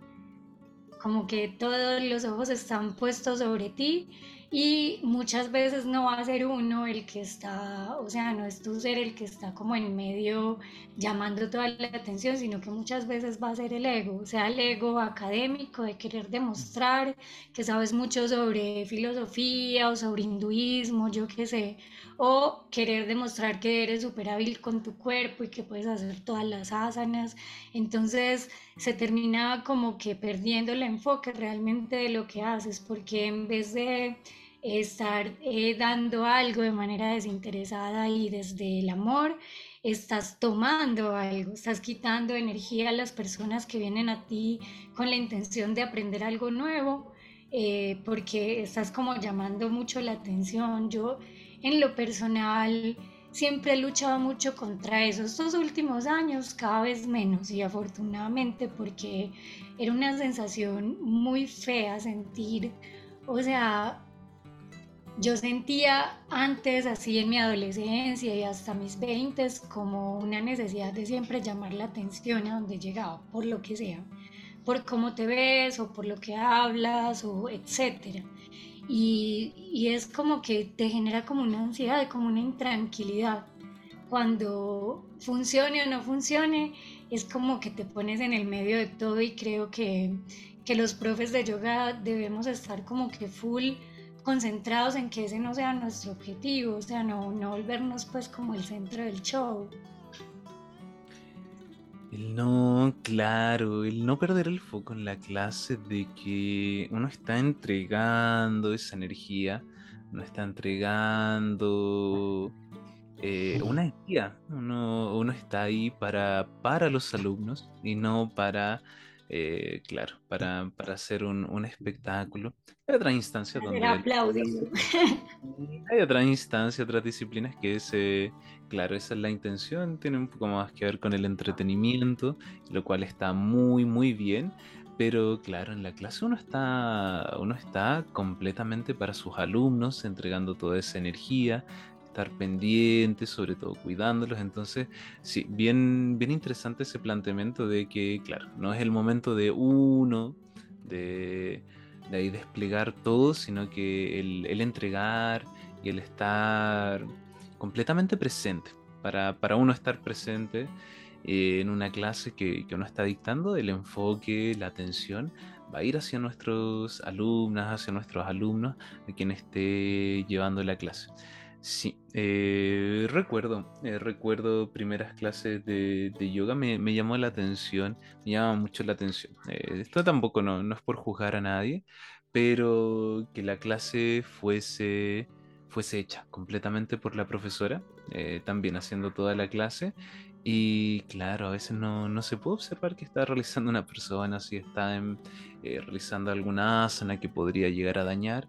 Como que todos los ojos están puestos sobre ti y muchas veces no va a ser uno el que está, o sea, no es tu ser el que está como en medio llamando toda la atención, sino que muchas veces va a ser el ego, o sea, el ego académico de querer demostrar que sabes mucho sobre filosofía o sobre hinduismo, yo qué sé, o querer demostrar que eres súper hábil con tu cuerpo y que puedes hacer todas las asanas. Entonces se termina como que perdiendo el enfoque realmente de lo que haces, porque en vez de estar eh, dando algo de manera desinteresada y desde el amor, estás tomando algo, estás quitando energía a las personas que vienen a ti con la intención de aprender algo nuevo, eh, porque estás como llamando mucho la atención. Yo en lo personal siempre he luchado mucho contra eso. Estos últimos años cada vez menos y afortunadamente porque era una sensación muy fea sentir, o sea, yo sentía antes, así en mi adolescencia y hasta mis 20, como una necesidad de siempre llamar la atención a donde llegaba, por lo que sea, por cómo te ves o por lo que hablas o etcétera. Y, es como que te genera como una ansiedad, como una intranquilidad. Cuando funcione o no funcione, es como que te pones en el medio de todo y creo que, que los profes de yoga debemos estar como que full concentrados en que ese no sea nuestro objetivo, o sea, no, no volvernos pues como el centro del show. El no, claro, el no perder el foco en la clase de que uno está entregando esa energía, uno está entregando eh, una energía, uno, uno, está ahí para, para los alumnos y no para eh, claro, para, hacer un, espectáculo. Hay otra instancia donde... Hay otra instancia, otras disciplinas que es, claro, esa es la intención, tiene un poco más que ver con el entretenimiento, lo cual está muy, muy bien. Pero claro, en la clase uno está, uno está completamente para sus alumnos, entregando toda esa energía, estar pendientes, sobre todo cuidándolos. Entonces, sí, bien, bien interesante ese planteamiento de que, claro, no es el momento de uno, de, de ahí desplegar todo, sino que el, entregar y el estar completamente presente. Para, para uno estar presente eh, en una clase que, que, uno está dictando, el enfoque, la atención va a ir hacia nuestros alumnas, hacia nuestros alumnos, de quien esté llevando la clase. Sí, eh, recuerdo, eh, recuerdo primeras clases de, yoga, me, llamó la atención, me llama mucho la atención. Eh, esto tampoco no, no, es por juzgar a nadie, pero que la clase fuese, fuese hecha completamente por la profesora, también haciendo toda la clase, Y claro, a veces no, no, se puede observar que está realizando una persona, si está realizando alguna asana que podría llegar a dañar.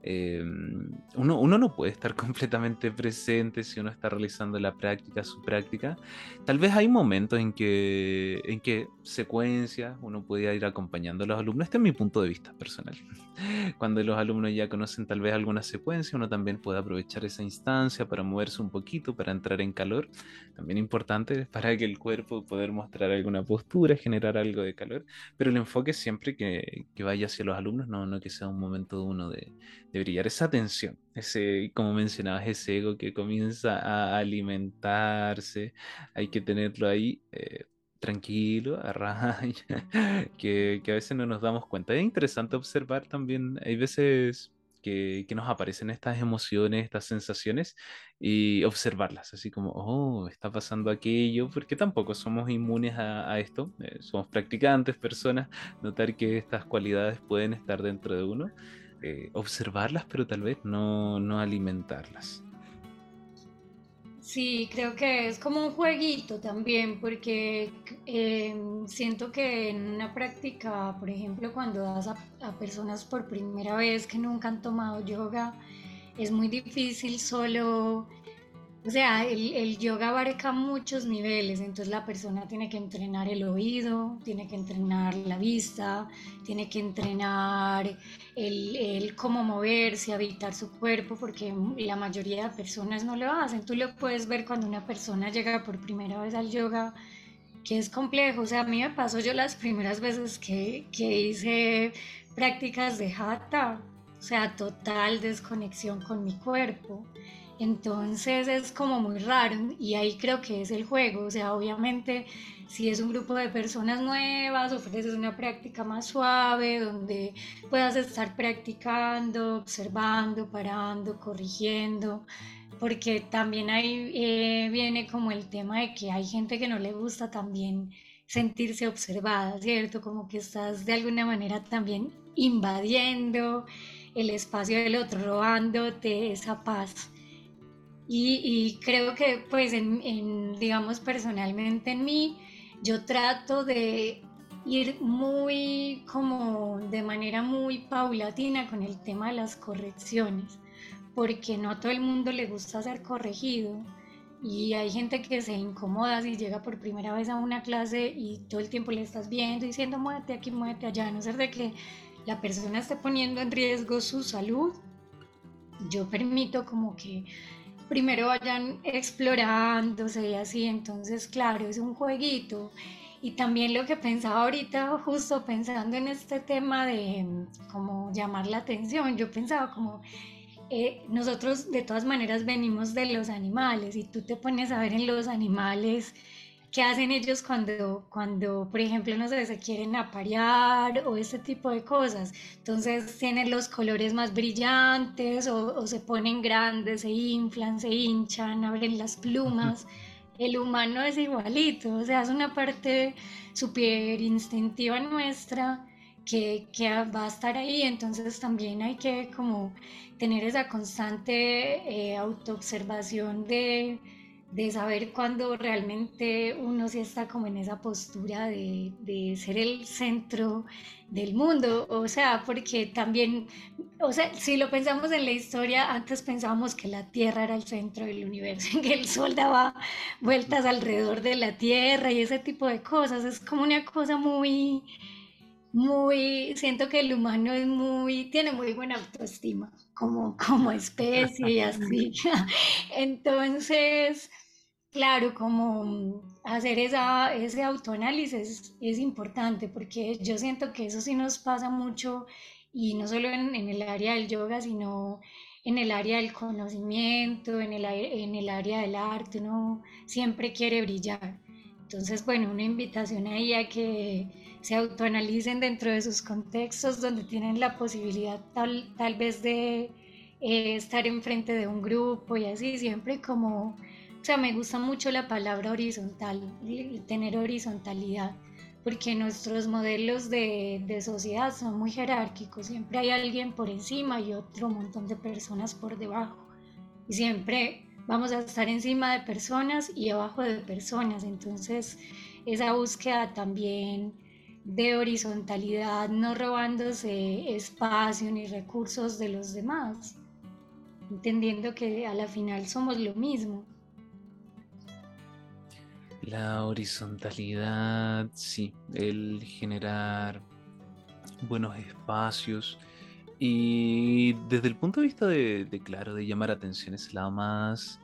Em, uno, uno, no puede estar (laughs) completamente presente si uno está realizando la práctica, su práctica. Tal vez hay momentos en que, en que secuencias uno puede ir acompañando a los alumnos. Este es mi punto de vista personal. (laughs) Cuando los alumnos ya conocen tal vez alguna secuencia, uno también puede aprovechar esa instancia para moverse un poquito, para entrar en calor. También importante para que el cuerpo poder mostrar alguna postura, generar algo de calor. Pero el enfoque siempre que, que vaya hacia los alumnos, no, no que sea un momento uno de de brillar, esa atención, ese, como mencionabas, ese ego que comienza a alimentarse, hay que tenerlo ahí eh, tranquilo, a raya, (laughs) que, que, a veces no nos damos cuenta. Es interesante observar también, hay veces que, que, nos aparecen estas emociones, estas sensaciones y observarlas, así como, oh, está pasando aquello, porque tampoco somos inmunes a, a esto, eh, somos practicantes, personas, notar que estas cualidades pueden estar dentro de uno eh, observarlas, pero tal vez no, no alimentarlas. Sí, creo que es como un jueguito también, porque eh, siento que en una práctica, por ejemplo, cuando das a, a, personas por primera vez que nunca han tomado yoga, es muy difícil solo o sea, el, yoga abarca muchos niveles, entonces la persona tiene que entrenar el oído, tiene que entrenar la vista, tiene que entrenar el, cómo moverse, habitar su cuerpo, porque la mayoría de personas no lo hacen. Tú lo puedes ver cuando una persona llega por primera vez al yoga, que es complejo. O sea, a mí me pasó yo las primeras veces que, que hice prácticas de hatha, o sea, total desconexión con mi cuerpo. Entonces es como muy raro y ahí creo que es el juego. O sea, obviamente si es un grupo de personas nuevas, ofreces una práctica más suave donde puedas estar practicando, observando, parando, corrigiendo. Porque también ahí eh, viene como el tema de que hay gente que no le gusta también sentirse observada, ¿cierto? Como que estás de alguna manera también invadiendo el espacio del otro, robándote esa paz. Y, creo que pues en, digamos personalmente en mí, yo trato de ir muy como de manera muy paulatina con el tema de las correcciones, porque no a todo el mundo le gusta ser corregido y hay gente que se incomoda si llega por primera vez a una clase y todo el tiempo le estás viendo diciendo muévete aquí, muévete allá, a no ser de que la persona esté poniendo en riesgo su salud. Yo permito como que primero vayan explorándose y así, entonces claro, es un jueguito. Y también lo que pensaba ahorita, justo pensando en este tema de cómo llamar la atención, yo pensaba como, eh, nosotros de todas maneras venimos de los animales y tú te pones a ver en los animales qué hacen ellos cuando, cuando, por ejemplo, no sé, se quieren aparear o ese tipo de cosas. Entonces tienen los colores más brillantes o, se ponen grandes, se inflan, se hinchan, abren las plumas. El humano es igualito, o sea, es una parte súper instintiva nuestra que, que, va a estar ahí, entonces también hay que como tener esa constante eh, autoobservación de de saber cuando realmente uno sí está como en esa postura de, de, ser el centro del mundo, o sea, porque también, o sea, si lo pensamos en la historia, antes pensábamos que la Tierra era el centro del universo, (laughs) que el Sol daba vueltas alrededor de la Tierra y ese tipo de cosas, es como una cosa muy, muy, siento que el humano es muy, tiene muy buena autoestima como, como especie y así. (laughs) Entonces, claro, como hacer esa, ese autoanálisis es importante porque yo siento que eso sí nos pasa mucho y no solo en, en el área del yoga, sino en el área del conocimiento, en el, en el área del arte, uno siempre quiere brillar. Entonces, bueno, una invitación ahí a que se autoanalicen dentro de sus contextos donde tienen la posibilidad tal, tal vez de eh, estar enfrente de un grupo y así, siempre como, o sea, me gusta mucho la palabra horizontal, tener horizontalidad, porque nuestros modelos de, de sociedad son muy jerárquicos, siempre hay alguien por encima y otro montón de personas por debajo, y siempre vamos a estar encima de personas y abajo de personas. Entonces, esa búsqueda también de horizontalidad, no robándose espacio ni recursos de los demás, entendiendo que a la final somos lo mismo. La horizontalidad, sí, el generar buenos espacios y desde el punto de vista de, claro, de llamar atención, es lado más,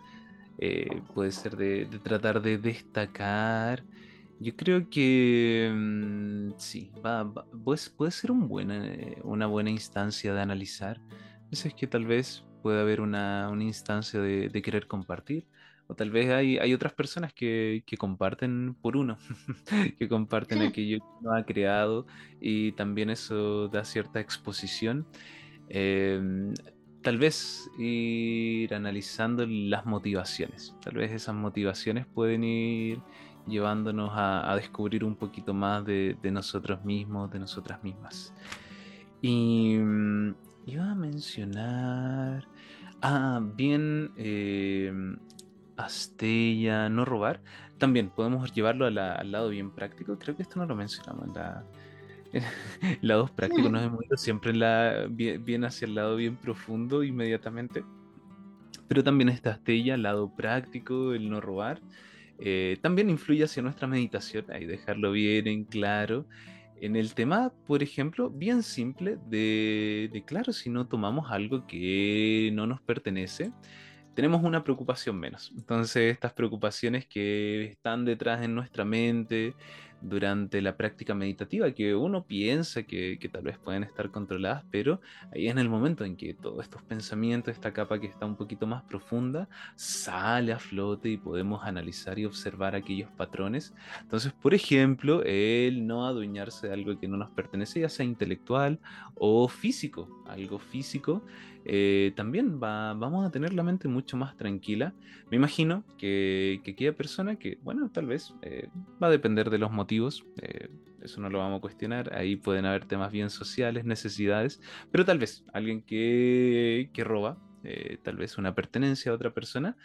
eh, puede ser de, tratar de destacar. Yo creo que mm, sí, va, puede, ser un eh, una buena instancia de analizar. es que tal vez puede haber una, instancia de, querer compartir. O tal vez hay, hay otras personas que, que comparten por uno, (laughs) que comparten aquello que uno ha creado y también eso da cierta exposición. Em, tal vez ir analizando las motivaciones. Tal vez esas motivaciones pueden ir llevándonos a, descubrir un poquito más de, de, nosotros mismos, de nosotras mismas. Y mm, iba a mencionar... Ah, bien, eh, Astella, no robar. También podemos llevarlo al lado bien práctico. Creo que esto no lo mencionamos en la. (laughs) lados prácticos nos hemos ido siempre la, bien, hacia el lado bien profundo inmediatamente. Pero también esta Astella, lado práctico, el no robar. Eh, también influye hacia nuestra meditación, ahí dejarlo bien en claro. En el tema, por ejemplo, bien simple de, de, claro, si no tomamos algo que no nos pertenece, tenemos una preocupación menos. Entonces, estas preocupaciones que están detrás en nuestra mente durante la práctica meditativa, que uno piensa que, tal vez pueden estar controladas, pero ahí en el momento en que todos estos pensamientos, esta capa que está un poquito más profunda, sale a flote y podemos analizar y observar aquellos patrones. Entonces, por ejemplo, el no adueñarse de algo que no nos pertenece, ya sea intelectual o físico, algo físico eh, también va, vamos a tener la mente mucho más tranquila. Me imagino que, que aquella persona que, bueno, tal vez eh, va a depender de los motivos, eh, eso no lo vamos a cuestionar, ahí pueden haber temas bien sociales, necesidades, pero tal vez alguien que, que roba, tal vez una pertenencia a otra persona,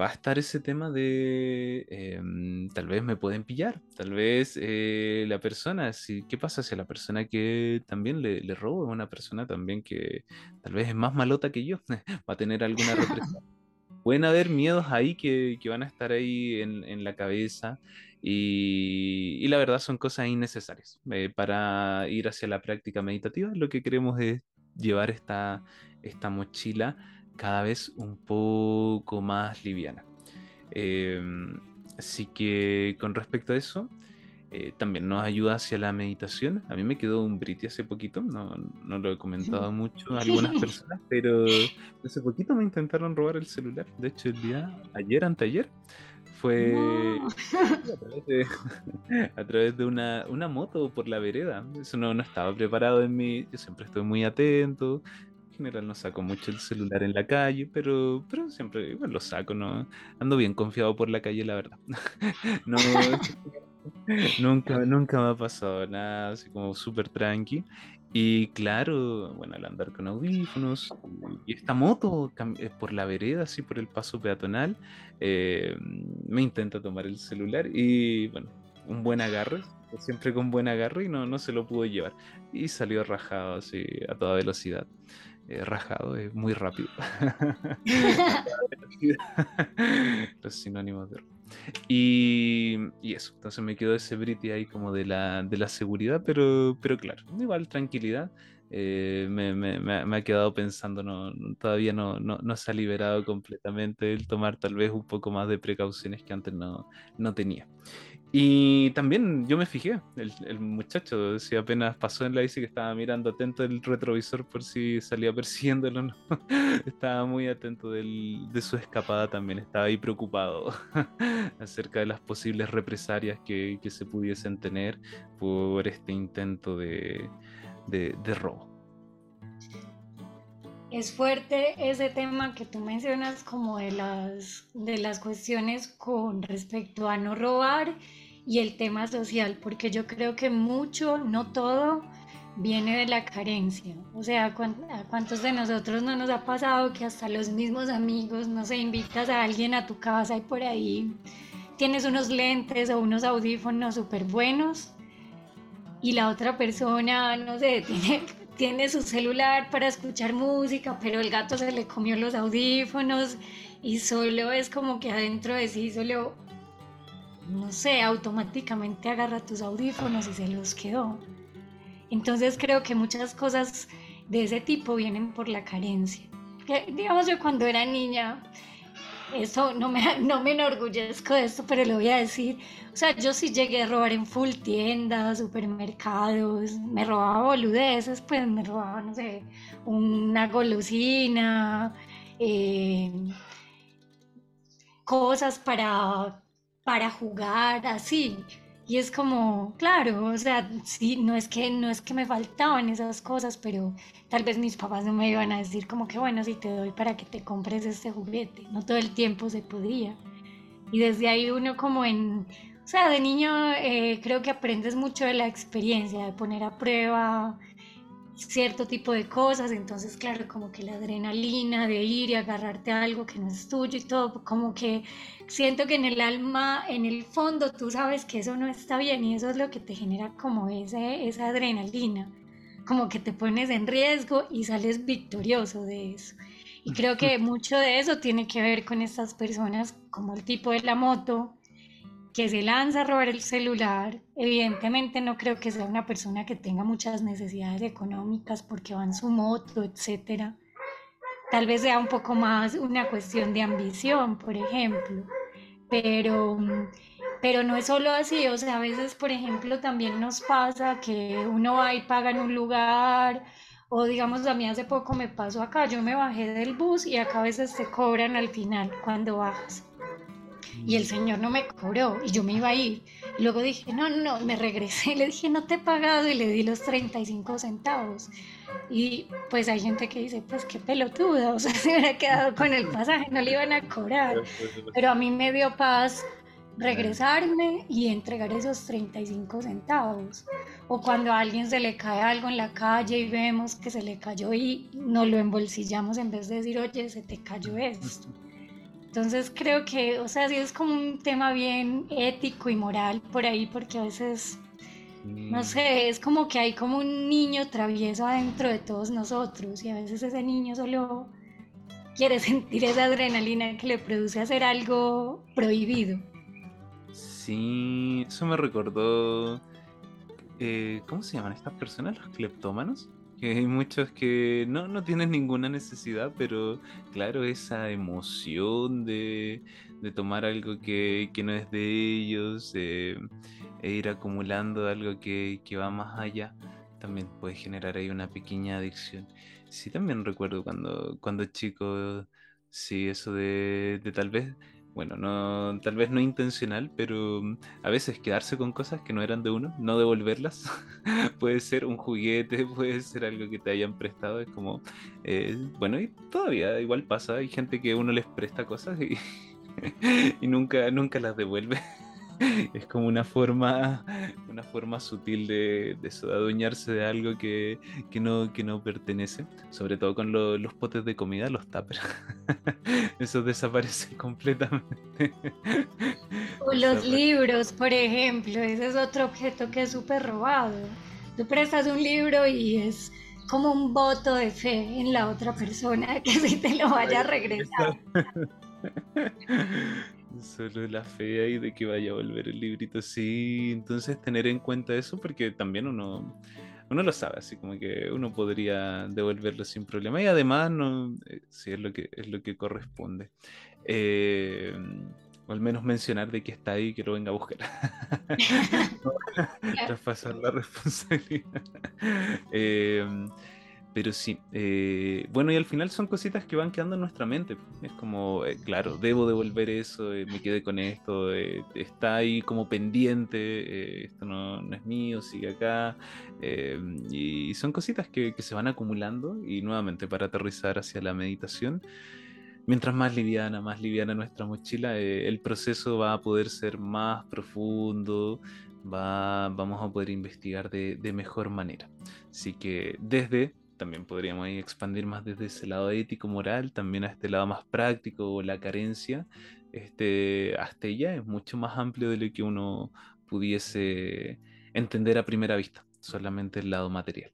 va a estar ese tema de em, tal vez me pueden pillar, tal vez eh, la persona, si, ¿qué pasa si a la persona que también le, le robo es una persona también que tal vez es más malota que yo, (laughs) va a tener alguna represión? (laughs) Pueden haber miedos ahí que, que van a estar ahí en, en la cabeza y, y, la verdad son cosas innecesarias. Eh, para ir hacia la práctica meditativa lo que queremos es llevar esta, esta mochila cada vez un poco más liviana. Em, así que con respecto a eso, eh, también nos ayuda hacia la meditación. A mí me quedó un briti hace poquito, no, no lo he comentado (laughs) mucho a algunas personas, pero hace poquito me intentaron robar el celular. De hecho, el día, ayer, anteayer, fue (laughs) (laughs) a través de, una, una, moto por la vereda. Eso no, no estaba preparado en mí. Yo siempre estoy muy atento, en general no saco mucho el celular en la calle, pero, pero siempre igual lo saco, ¿no? Ando bien confiado por la calle, la verdad. (laughs) no, (laughs) nunca, nunca me ha pasado nada, así como súper tranqui. Y claro, bueno, al andar con audífonos y esta moto eh, por la vereda, así por el paso peatonal, eh, me intenta tomar el celular y bueno, un buen agarre, siempre con buen agarre y no, no se lo pudo llevar. Y salió rajado así a toda velocidad. Eh, rajado, es muy rápido. (laughs) Los sinónimos de y, y, eso, entonces me quedó ese briti ahí como de la, de la seguridad, pero, pero claro, igual tranquilidad. Eh, me, me, me, ha quedado pensando, no, todavía no, no, no, se ha liberado completamente el tomar tal vez un poco más de precauciones que antes no, no tenía. Y también yo me fijé, el, el, muchacho, si apenas pasó en la bici que estaba mirando atento el retrovisor por si salía persiguiéndolo o no. (laughs) estaba muy atento del, de su escapada también, estaba ahí preocupado (laughs) acerca de las posibles represalias que, que, se pudiesen tener por este intento de, de, de robo. Es fuerte ese tema que tú mencionas como de las, de las cuestiones con respecto a no robar y el tema social, porque yo creo que mucho, no todo, viene de la carencia. O sea, ¿a cuántos de nosotros no nos ha pasado que hasta los mismos amigos, no sé, invitas a alguien a tu casa y por ahí tienes unos lentes o unos audífonos súper buenos y la otra persona, no sé, (laughs) tiene, tiene su celular para escuchar música, pero el gato se le comió los audífonos y solo es como que adentro de sí solo, no sé, automáticamente agarra tus audífonos y se los quedó. Entonces creo que muchas cosas de ese tipo vienen por la carencia. digamos, yo cuando era niña, eso no me, (laughs) no me enorgullezco de esto, pero lo voy a decir. O sea, yo sí llegué a robar en full tiendas, supermercados, me robaba boludeces, pues me robaba, no sé, una golosina, eh, cosas para, para jugar, así. Y es como, claro, o sea, sí, no es que no es que me faltaban esas cosas, pero tal vez mis papás no me iban a decir como que bueno, si te doy para que te compres este juguete, no todo el tiempo se podía. Y desde ahí uno como en, o sea, de niño eh, creo que aprendes mucho de la experiencia, de poner a prueba cierto tipo de cosas, entonces claro, como que la adrenalina de ir y agarrarte a algo que no es tuyo y todo, como que siento que en el alma, en el fondo, tú sabes que eso no está bien y eso es lo que te genera como ese, esa adrenalina, como que te pones en riesgo y sales victorioso de eso. Y creo que mucho de eso tiene que ver con estas personas como el tipo de la moto, que se lanza a robar el celular, evidentemente no creo que sea una persona que tenga muchas necesidades económicas porque va en su moto, etcétera. Tal vez sea un poco más una cuestión de ambición, por ejemplo. Pero, pero no es solo así, o sea, a veces, por ejemplo, también nos pasa que uno va y paga en un lugar, o digamos, a mí hace poco me pasó acá, yo me bajé del bus y acá a veces te cobran al final cuando bajas y el señor no me cobró y yo me iba a ir. Luego dije, no, no, me regresé, (laughs) le dije, no te he pagado y le di los 35 centavos. Y pues hay gente que dice, pues qué pelotuda, o sea, (laughs) se hubiera quedado con el pasaje, no le iban a cobrar. Pero a mí me dio paz regresarme y entregar esos 35 centavos. O cuando a alguien se le cae algo en la calle y vemos que se le cayó y nos lo embolsillamos en vez de decir, oye, se te cayó esto. Entonces creo que, o sea, sí es como un tema bien ético y moral por ahí, porque a veces, no mm. sé, es como que hay como un niño travieso adentro de todos nosotros y a veces ese niño solo quiere (laughs) sentir esa adrenalina que le produce hacer algo prohibido. Sí, eso me recordó, eh, ¿cómo se llaman estas personas? Los cleptómanos que hay muchos que no, no tienen ninguna necesidad, pero claro, esa emoción de, tomar algo que, no es de ellos, e ir acumulando algo que, va más allá, también puede generar ahí una pequeña adicción. Sí, también recuerdo cuando, cuando chico, sí, eso de, de tal vez bueno, no, tal vez no intencional, pero mm, a veces quedarse con cosas que no eran de uno, no devolverlas, (laughs) puede ser un juguete, (laughs) puede ser algo que te hayan prestado, es como, eh, bueno, y todavía igual pasa, hay gente que uno les presta cosas y, (laughs) y nunca, nunca las devuelve. (laughs) es como una forma, una forma sutil de, de, adueñarse de algo que, no, que no pertenece, sobre todo con los potes de comida, los tuppers. (laughs) Eso desaparece completamente. (laughs) O los libros, por ejemplo, ese es otro objeto que es súper robado. Tú prestas un libro y es como un voto de fe en la otra persona que si te lo vaya a regresar. Solo la fe ahí de que vaya a volver el librito. Sí, entonces tener en cuenta eso porque también uno, uno lo sabe, así como que uno podría devolverlo sin problema. Y además, no, eh, sí, es lo que, es lo que corresponde. Eh, o al menos mencionar de que está ahí y que lo venga a buscar. (laughs) (laughs) (laughs) Traspasar la responsabilidad. Eh, pero sí, eh, bueno, y al final son cositas que van quedando en nuestra mente. Es como, eh, claro, debo devolver eso, eh, me quedé con esto, está ahí como pendiente, esto no, no, es mío, sigue acá. y son cositas que, se van acumulando y nuevamente para aterrizar hacia la meditación. Mientras más liviana, más liviana nuestra mochila, el proceso va a poder ser más profundo, va, vamos a poder investigar de, mejor manera. Así que desde, también podríamos expandir más desde ese lado ético-moral, también a este lado más práctico o la carencia, este, hasta ella es mucho más amplio de lo que uno pudiese entender a primera vista, solamente el lado material.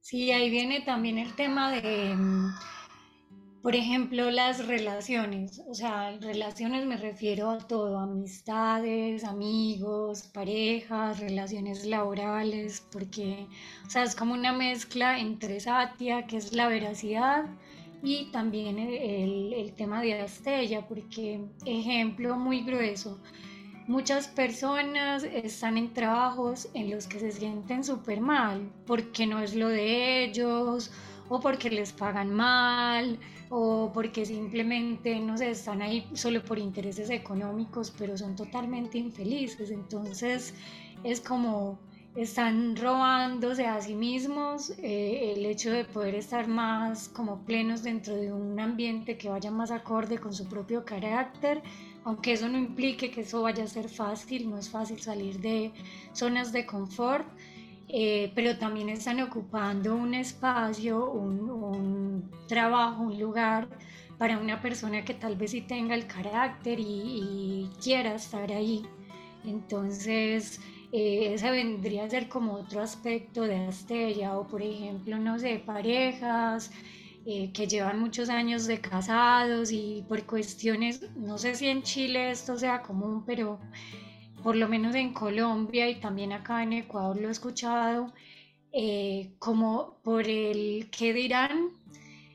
Sí, ahí viene también el tema de, mm, por ejemplo, las relaciones. O sea, relaciones me refiero a todo, amistades, amigos, parejas, relaciones laborales, porque, o sea, es como una mezcla entre Satia, que es la veracidad, y también el, el tema de Astella, porque, ejemplo muy grueso, Muchas personas están en trabajos en los que se sienten súper mal porque no es lo de ellos o porque les pagan mal o porque simplemente no sé, están ahí solo por intereses económicos pero son totalmente infelices. Entonces es como están robándose a sí mismos eh, el hecho de poder estar más como plenos dentro de un ambiente que vaya más acorde con su propio carácter aunque eso no implique que eso vaya a ser fácil, no es fácil salir de zonas de confort, eh, pero también están ocupando un espacio, un, trabajo, un lugar para una persona que tal vez sí tenga el carácter y, quiera estar ahí. Entonces, eh, ese vendría a ser como otro aspecto de Asteria, o por ejemplo, no sé, parejas eh, que llevan muchos años de casados y por cuestiones, no sé si en Chile esto sea común, pero por lo menos en Colombia y también acá en Ecuador lo he escuchado, eh, como por el qué dirán,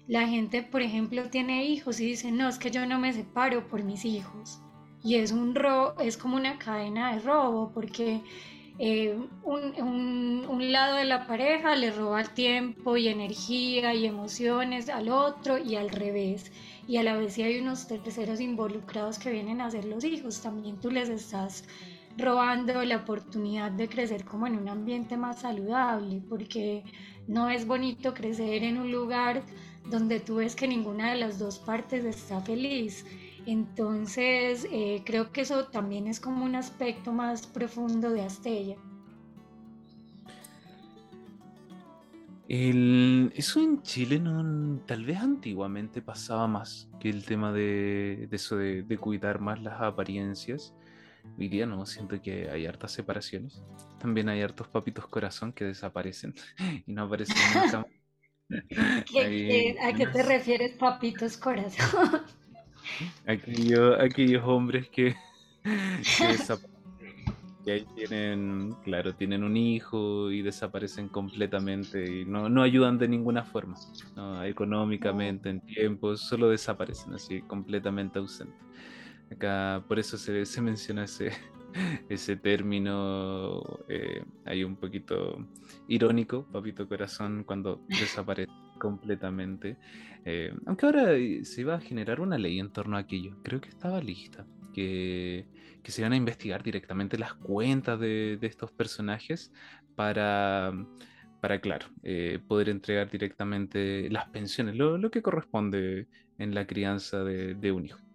la gente, por ejemplo, tiene hijos y dice, no, es que yo no me separo por mis hijos. Y es un ro es como una cadena de robo, porque eh, un, lado de la pareja le roba tiempo y energía y emociones al otro y al revés. Y a la vez si hay unos terceros involucrados que vienen a ser los hijos, también tú les estás robando la oportunidad de crecer como en un ambiente más saludable, porque no es bonito crecer en un lugar donde tú ves que ninguna de las dos partes está feliz. Entonces, eh, creo que eso también es como un aspecto más profundo de Astella. eso en Chile no, tal vez antiguamente pasaba más que el tema de, eso de, cuidar más las apariencias. Hoy día no, siento que hay hartas separaciones. También hay hartos papitos corazón que desaparecen (laughs) y no aparecen nunca. (laughs) ¿A qué te refieres, papitos corazón? (laughs) Aquellos, aquellos hombres que, que, ahí tienen, claro, tienen un hijo y desaparecen completamente y no, no ayudan de ninguna forma, económicamente, en tiempo, solo desaparecen así, completamente ausentes. Acá por eso se, menciona (laughs) ese, término eh, ahí un poquito irónico, papito corazón, cuando desaparece (laughs) completamente. Eh, aunque ahora eh, se iba a generar una ley en torno a aquello, creo que estaba lista, que, se iban a investigar directamente las cuentas de, estos personajes para, para claro, poder entregar directamente las pensiones, lo, que corresponde en la crianza de un hijo.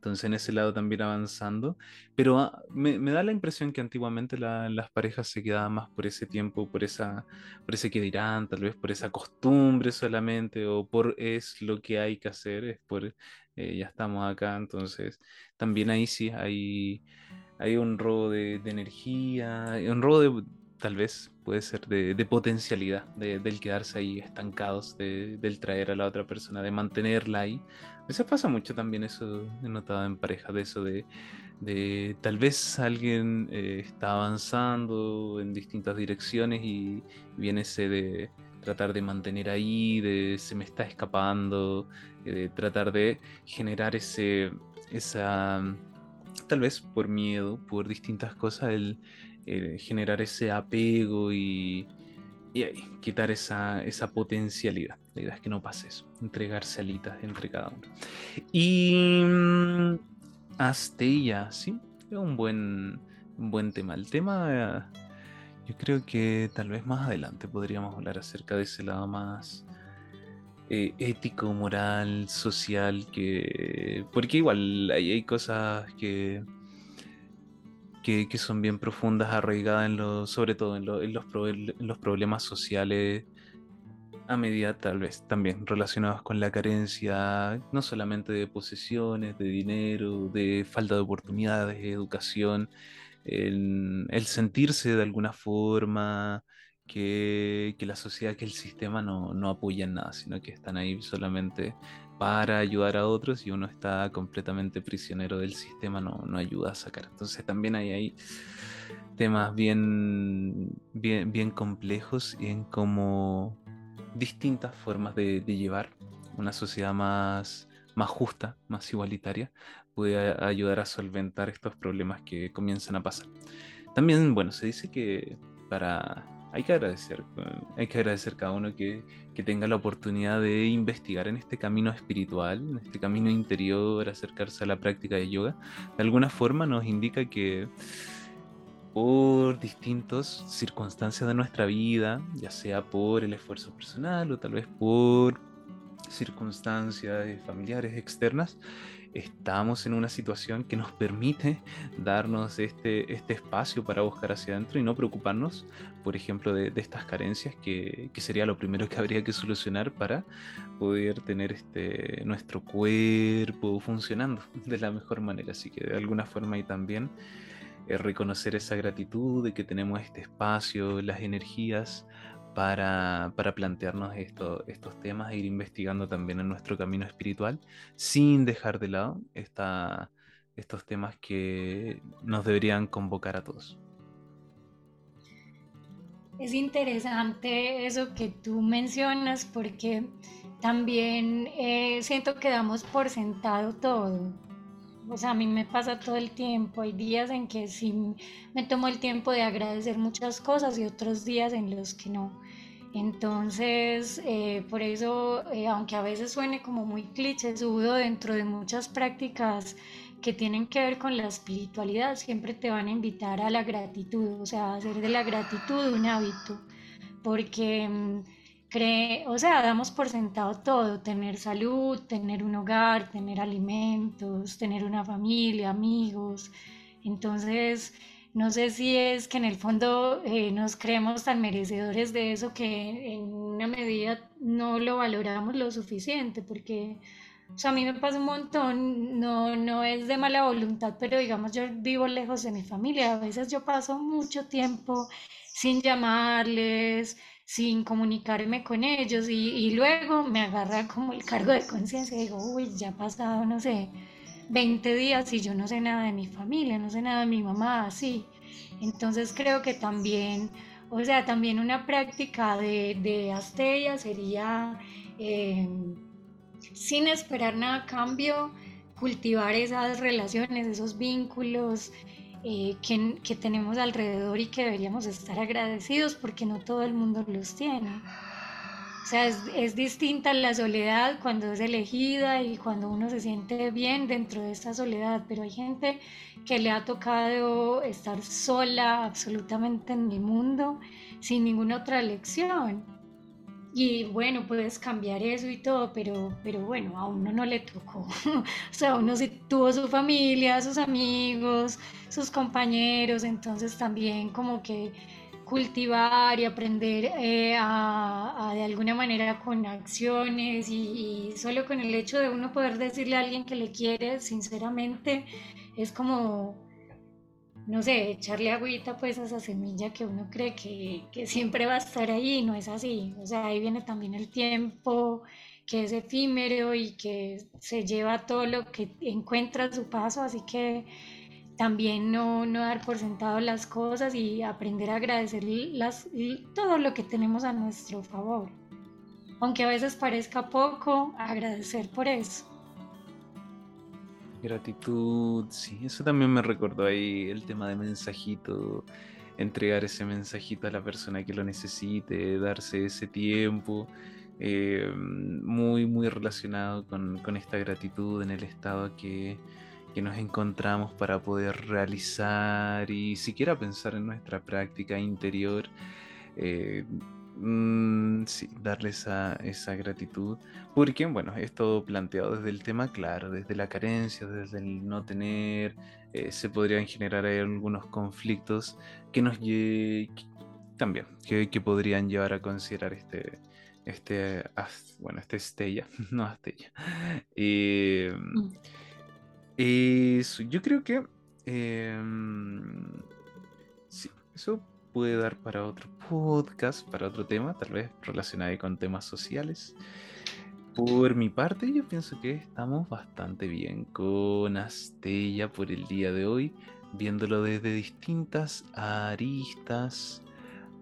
Entonces en ese lado también avanzando. Pero ah, me, da la impresión que antiguamente las parejas se quedaban más por ese tiempo, por, esa, por ese que dirán, tal vez por esa costumbre solamente, o por es lo que hay que hacer, es por eh, ya estamos acá. Entonces también ahí sí hay, hay un robo de, energía, un robo de, tal vez puede ser de, potencialidad, del quedarse ahí estancados, del traer a la otra persona, de mantenerla ahí. A veces pasa mucho también eso, he notado en pareja, de eso de, tal vez alguien eh, está avanzando en distintas direcciones y viene ese de tratar de mantener ahí, de se me está escapando, eh, de tratar de generar ese, esa, tal vez por miedo, por distintas cosas, el eh, generar ese apego y, quitar esa, potencialidad. La idea es que no pase eso, entregarse alitas entre cada uno. Y mm, Astella, sí, es un buen, buen tema. El tema, yo creo que tal vez más adelante podríamos hablar acerca de ese lado más eh, ético, moral, social, que porque igual hay cosas que que, son bien profundas, arraigadas en lo, sobre todo en, los, en los problemas sociales a medida tal vez también relacionados con la carencia, no solamente de posesiones, de dinero, de falta de oportunidades, de educación, el, sentirse de alguna forma que, la sociedad, que el sistema no, no apoya en nada, sino que están ahí solamente para ayudar a otros y uno está completamente prisionero del sistema, no, no ayuda a sacar. Entonces también hay ahí temas bien, bien, bien complejos y en cómo distintas formas de, llevar una sociedad más, más justa, más igualitaria, puede ayudar a solventar estos problemas que comienzan a pasar. También, bueno, se dice que para hay que agradecer, hay que agradecer cada uno que, que, tenga la oportunidad de investigar en este camino espiritual, en este camino interior, acercarse a la práctica de yoga. De alguna forma nos indica que por distintas circunstancias de nuestra vida, ya sea por el esfuerzo personal o tal vez por circunstancias familiares externas, estamos en una situación que nos permite darnos este, este espacio para buscar hacia adentro y no preocuparnos, por ejemplo, de, estas carencias que, que, sería lo primero que habría que solucionar para poder tener este, nuestro cuerpo funcionando de la mejor manera. Así que de alguna forma y también reconocer esa gratitud de que tenemos este espacio, las energías para, plantearnos estos temas e ir investigando también en nuestro camino espiritual, sin dejar de lado estos temas que nos deberían convocar a todos. Es interesante eso que tú mencionas porque también eh, siento que damos por sentado todo o sea, a mí me pasa todo el tiempo. Hay días en que sí me tomo el tiempo de agradecer muchas cosas y otros días en los que no. Entonces, eh, por eso, eh, aunque a veces suene como muy cliché, sudo dentro de muchas prácticas que tienen que ver con la espiritualidad, siempre te van a invitar a la gratitud, o sea, hacer de la gratitud un hábito, porque mm, cree, o sea, damos por sentado todo, tener salud, tener un hogar, tener alimentos, tener una familia, amigos. Entonces, no sé si es que en el fondo eh, nos creemos tan merecedores de eso que en una medida no lo valoramos lo suficiente, porque a mí me pasa un montón, no, no es de mala voluntad, pero digamos, yo vivo lejos de mi familia, a veces yo paso mucho tiempo sin llamarles, sin comunicarme con ellos y, luego me agarra como el cargo de conciencia y digo, uy, ya ha pasado, no sé, 20 días y yo no sé nada de mi familia, no sé nada de mi mamá, así. Entonces creo que también, o sea, también una práctica de, de sería, eh, sin esperar nada a cambio, cultivar esas relaciones, esos vínculos, eh, que, tenemos alrededor y que deberíamos estar agradecidos porque no todo el mundo los tiene. O sea, es, es, distinta la soledad cuando es elegida y cuando uno se siente bien dentro de esta soledad, pero hay gente que le ha tocado estar sola absolutamente en el mundo sin ninguna otra elección. Y bueno, puedes cambiar eso y todo, pero, pero bueno, a uno no le tocó. (laughs) o sea, uno sí tuvo su familia, sus amigos, sus compañeros, entonces también como que cultivar y aprender eh, a, de alguna manera con acciones y, solo con el hecho de uno poder decirle a alguien que le quiere sinceramente es como no sé, echarle agüita pues a esa semilla que uno cree que, que, siempre va a estar ahí, no es así. O sea, ahí viene también el tiempo que es efímero y que se lleva todo lo que encuentra a su paso, así que también no, no dar por sentado las cosas y aprender a agradecer las, todo lo que tenemos a nuestro favor. Aunque a veces parezca poco, agradecer por eso. Gratitud, sí, eso también me recordó ahí el tema de mensajito, entregar ese mensajito a la persona que lo necesite, darse ese tiempo, eh, muy, muy relacionado con, esta gratitud en el estado que, nos encontramos para poder realizar y siquiera pensar en nuestra práctica interior. Eh, Mm, darle esa, esa gratitud. Porque, bueno, es planteado desde el tema, claro, desde la carencia, desde el no tener, eh, se podrían generar algunos conflictos que nos también, que, que, podrían llevar a considerar este, este, bueno, este Estella, (laughs) no Astella. Eh, yo creo que em, sí, eso puede dar para otro podcast, para otro tema, tal vez relacionado con temas sociales. Por mi parte, yo pienso que estamos bastante bien con Astella por el día de hoy, viéndolo desde distintas aristas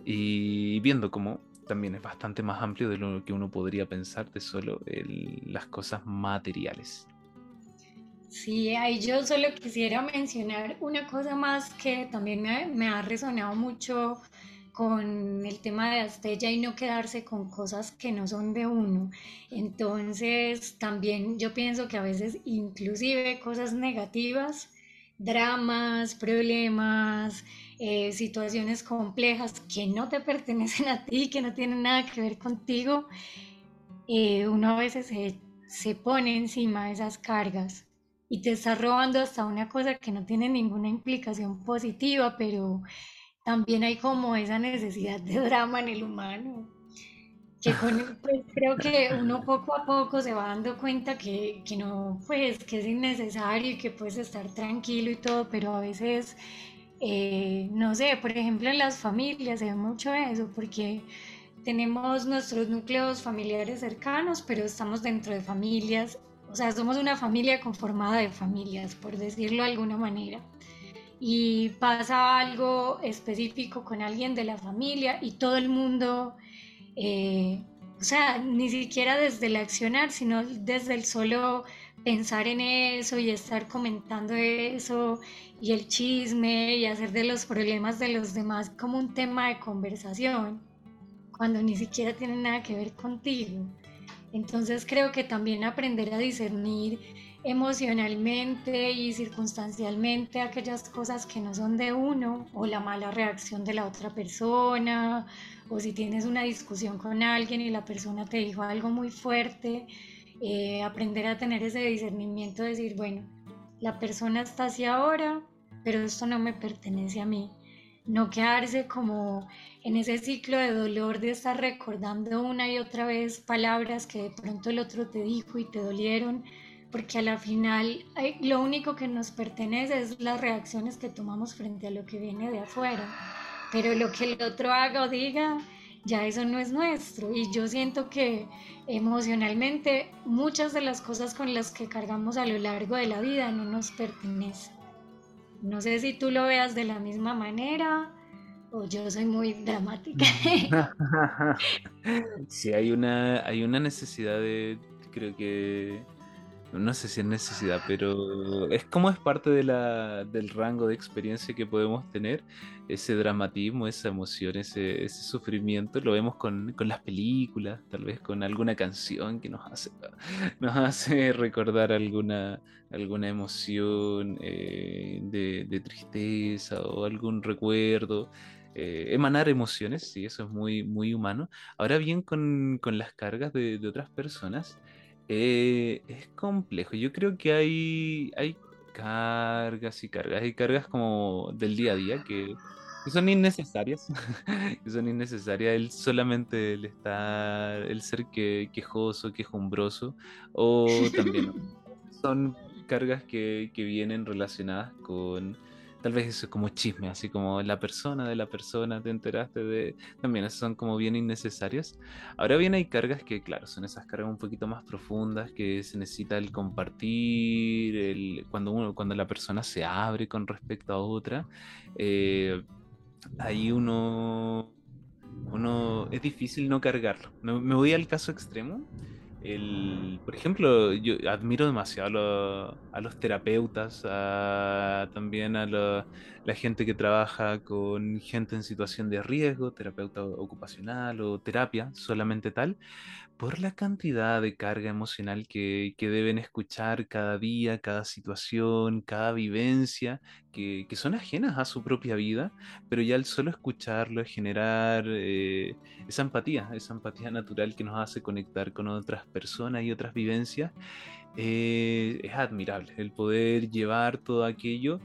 y viendo cómo también es bastante más amplio de lo que uno podría pensar de solo las cosas materiales. Sí, ahí yo solo quisiera mencionar una cosa más que también me, ha resonado mucho con el tema de Astella y no quedarse con cosas que no son de uno. Entonces, también yo pienso que a veces inclusive cosas negativas, dramas, problemas, eh, situaciones complejas que no te pertenecen a ti, que no tienen nada que ver contigo, eh, uno a veces se, se pone encima de esas cargas y te está robando hasta una cosa que no tiene ninguna implicación positiva, pero también hay como esa necesidad de drama en el humano. Que (laughs) pues, creo que uno poco a poco se va dando cuenta que, que, no, pues, que es innecesario y que puedes estar tranquilo y todo, pero a veces, eh, no sé, por ejemplo en las familias se ve mucho eso, porque tenemos nuestros núcleos familiares cercanos, pero estamos dentro de familias o sea, somos una familia conformada de familias, por decirlo de alguna manera. Y pasa algo específico con alguien de la familia y todo el mundo, eh, o sea, ni siquiera desde el accionar, sino desde el solo pensar en eso y estar comentando eso y el chisme y hacer de los problemas de los demás como un tema de conversación, cuando ni siquiera tiene nada que ver contigo. Entonces creo que también aprender a discernir emocionalmente y circunstancialmente aquellas cosas que no son de uno o la mala reacción de la otra persona o si tienes una discusión con alguien y la persona te dijo algo muy fuerte, eh, aprender a tener ese discernimiento, decir, bueno, la persona está así ahora, pero esto no me pertenece a mí no quedarse como en ese ciclo de dolor de estar recordando una y otra vez palabras que de pronto el otro te dijo y te dolieron, porque a la final lo único que nos pertenece es las reacciones que tomamos frente a lo que viene de afuera, pero lo que el otro haga o diga, ya eso no es nuestro y yo siento que emocionalmente muchas de las cosas con las que cargamos a lo largo de la vida no nos pertenecen. No sé si tú lo veas de la misma manera o yo soy muy dramática. (laughs) sí, hay una, hay una necesidad de, creo que, no sé si es necesidad, pero es como es parte de la, del rango de experiencia que podemos tener, ese dramatismo, esa emoción, ese, sufrimiento, lo vemos con, con, las películas, tal vez con alguna canción que nos hace, (laughs) nos hace recordar alguna, alguna emoción eh, de, de, tristeza o algún recuerdo. Eh, emanar emociones, sí, eso es muy, muy humano. Ahora bien, con, con las cargas de, de otras personas, eh, es complejo. Yo creo que hay, hay cargas y cargas y cargas como del día a día que, son innecesarias. (laughs) que son innecesarias. El, solamente el estar, el ser que, quejoso, quejumbroso. O también (laughs) son cargas que, que vienen relacionadas con tal vez eso es como chisme, así como la persona de la persona, te enteraste de... También esas son como bien innecesarias. Ahora bien hay cargas que, claro, son esas cargas un poquito más profundas que se necesita el compartir, el, cuando, uno, cuando la persona se abre con respecto a otra, eh, ahí uno... Uno, es difícil no cargarlo. me voy al caso extremo el, por ejemplo, yo admiro demasiado a, los, terapeutas, también a la gente que trabaja con gente en situación de riesgo, terapeuta ocupacional o terapia, solamente tal, por la cantidad de carga emocional que, deben escuchar cada día, cada situación, cada vivencia, que, son ajenas a su propia vida, pero ya el solo escucharlo es generar eh, esa empatía, esa empatía natural que nos hace conectar con otras personas y otras vivencias. Eh, es admirable el poder llevar todo aquello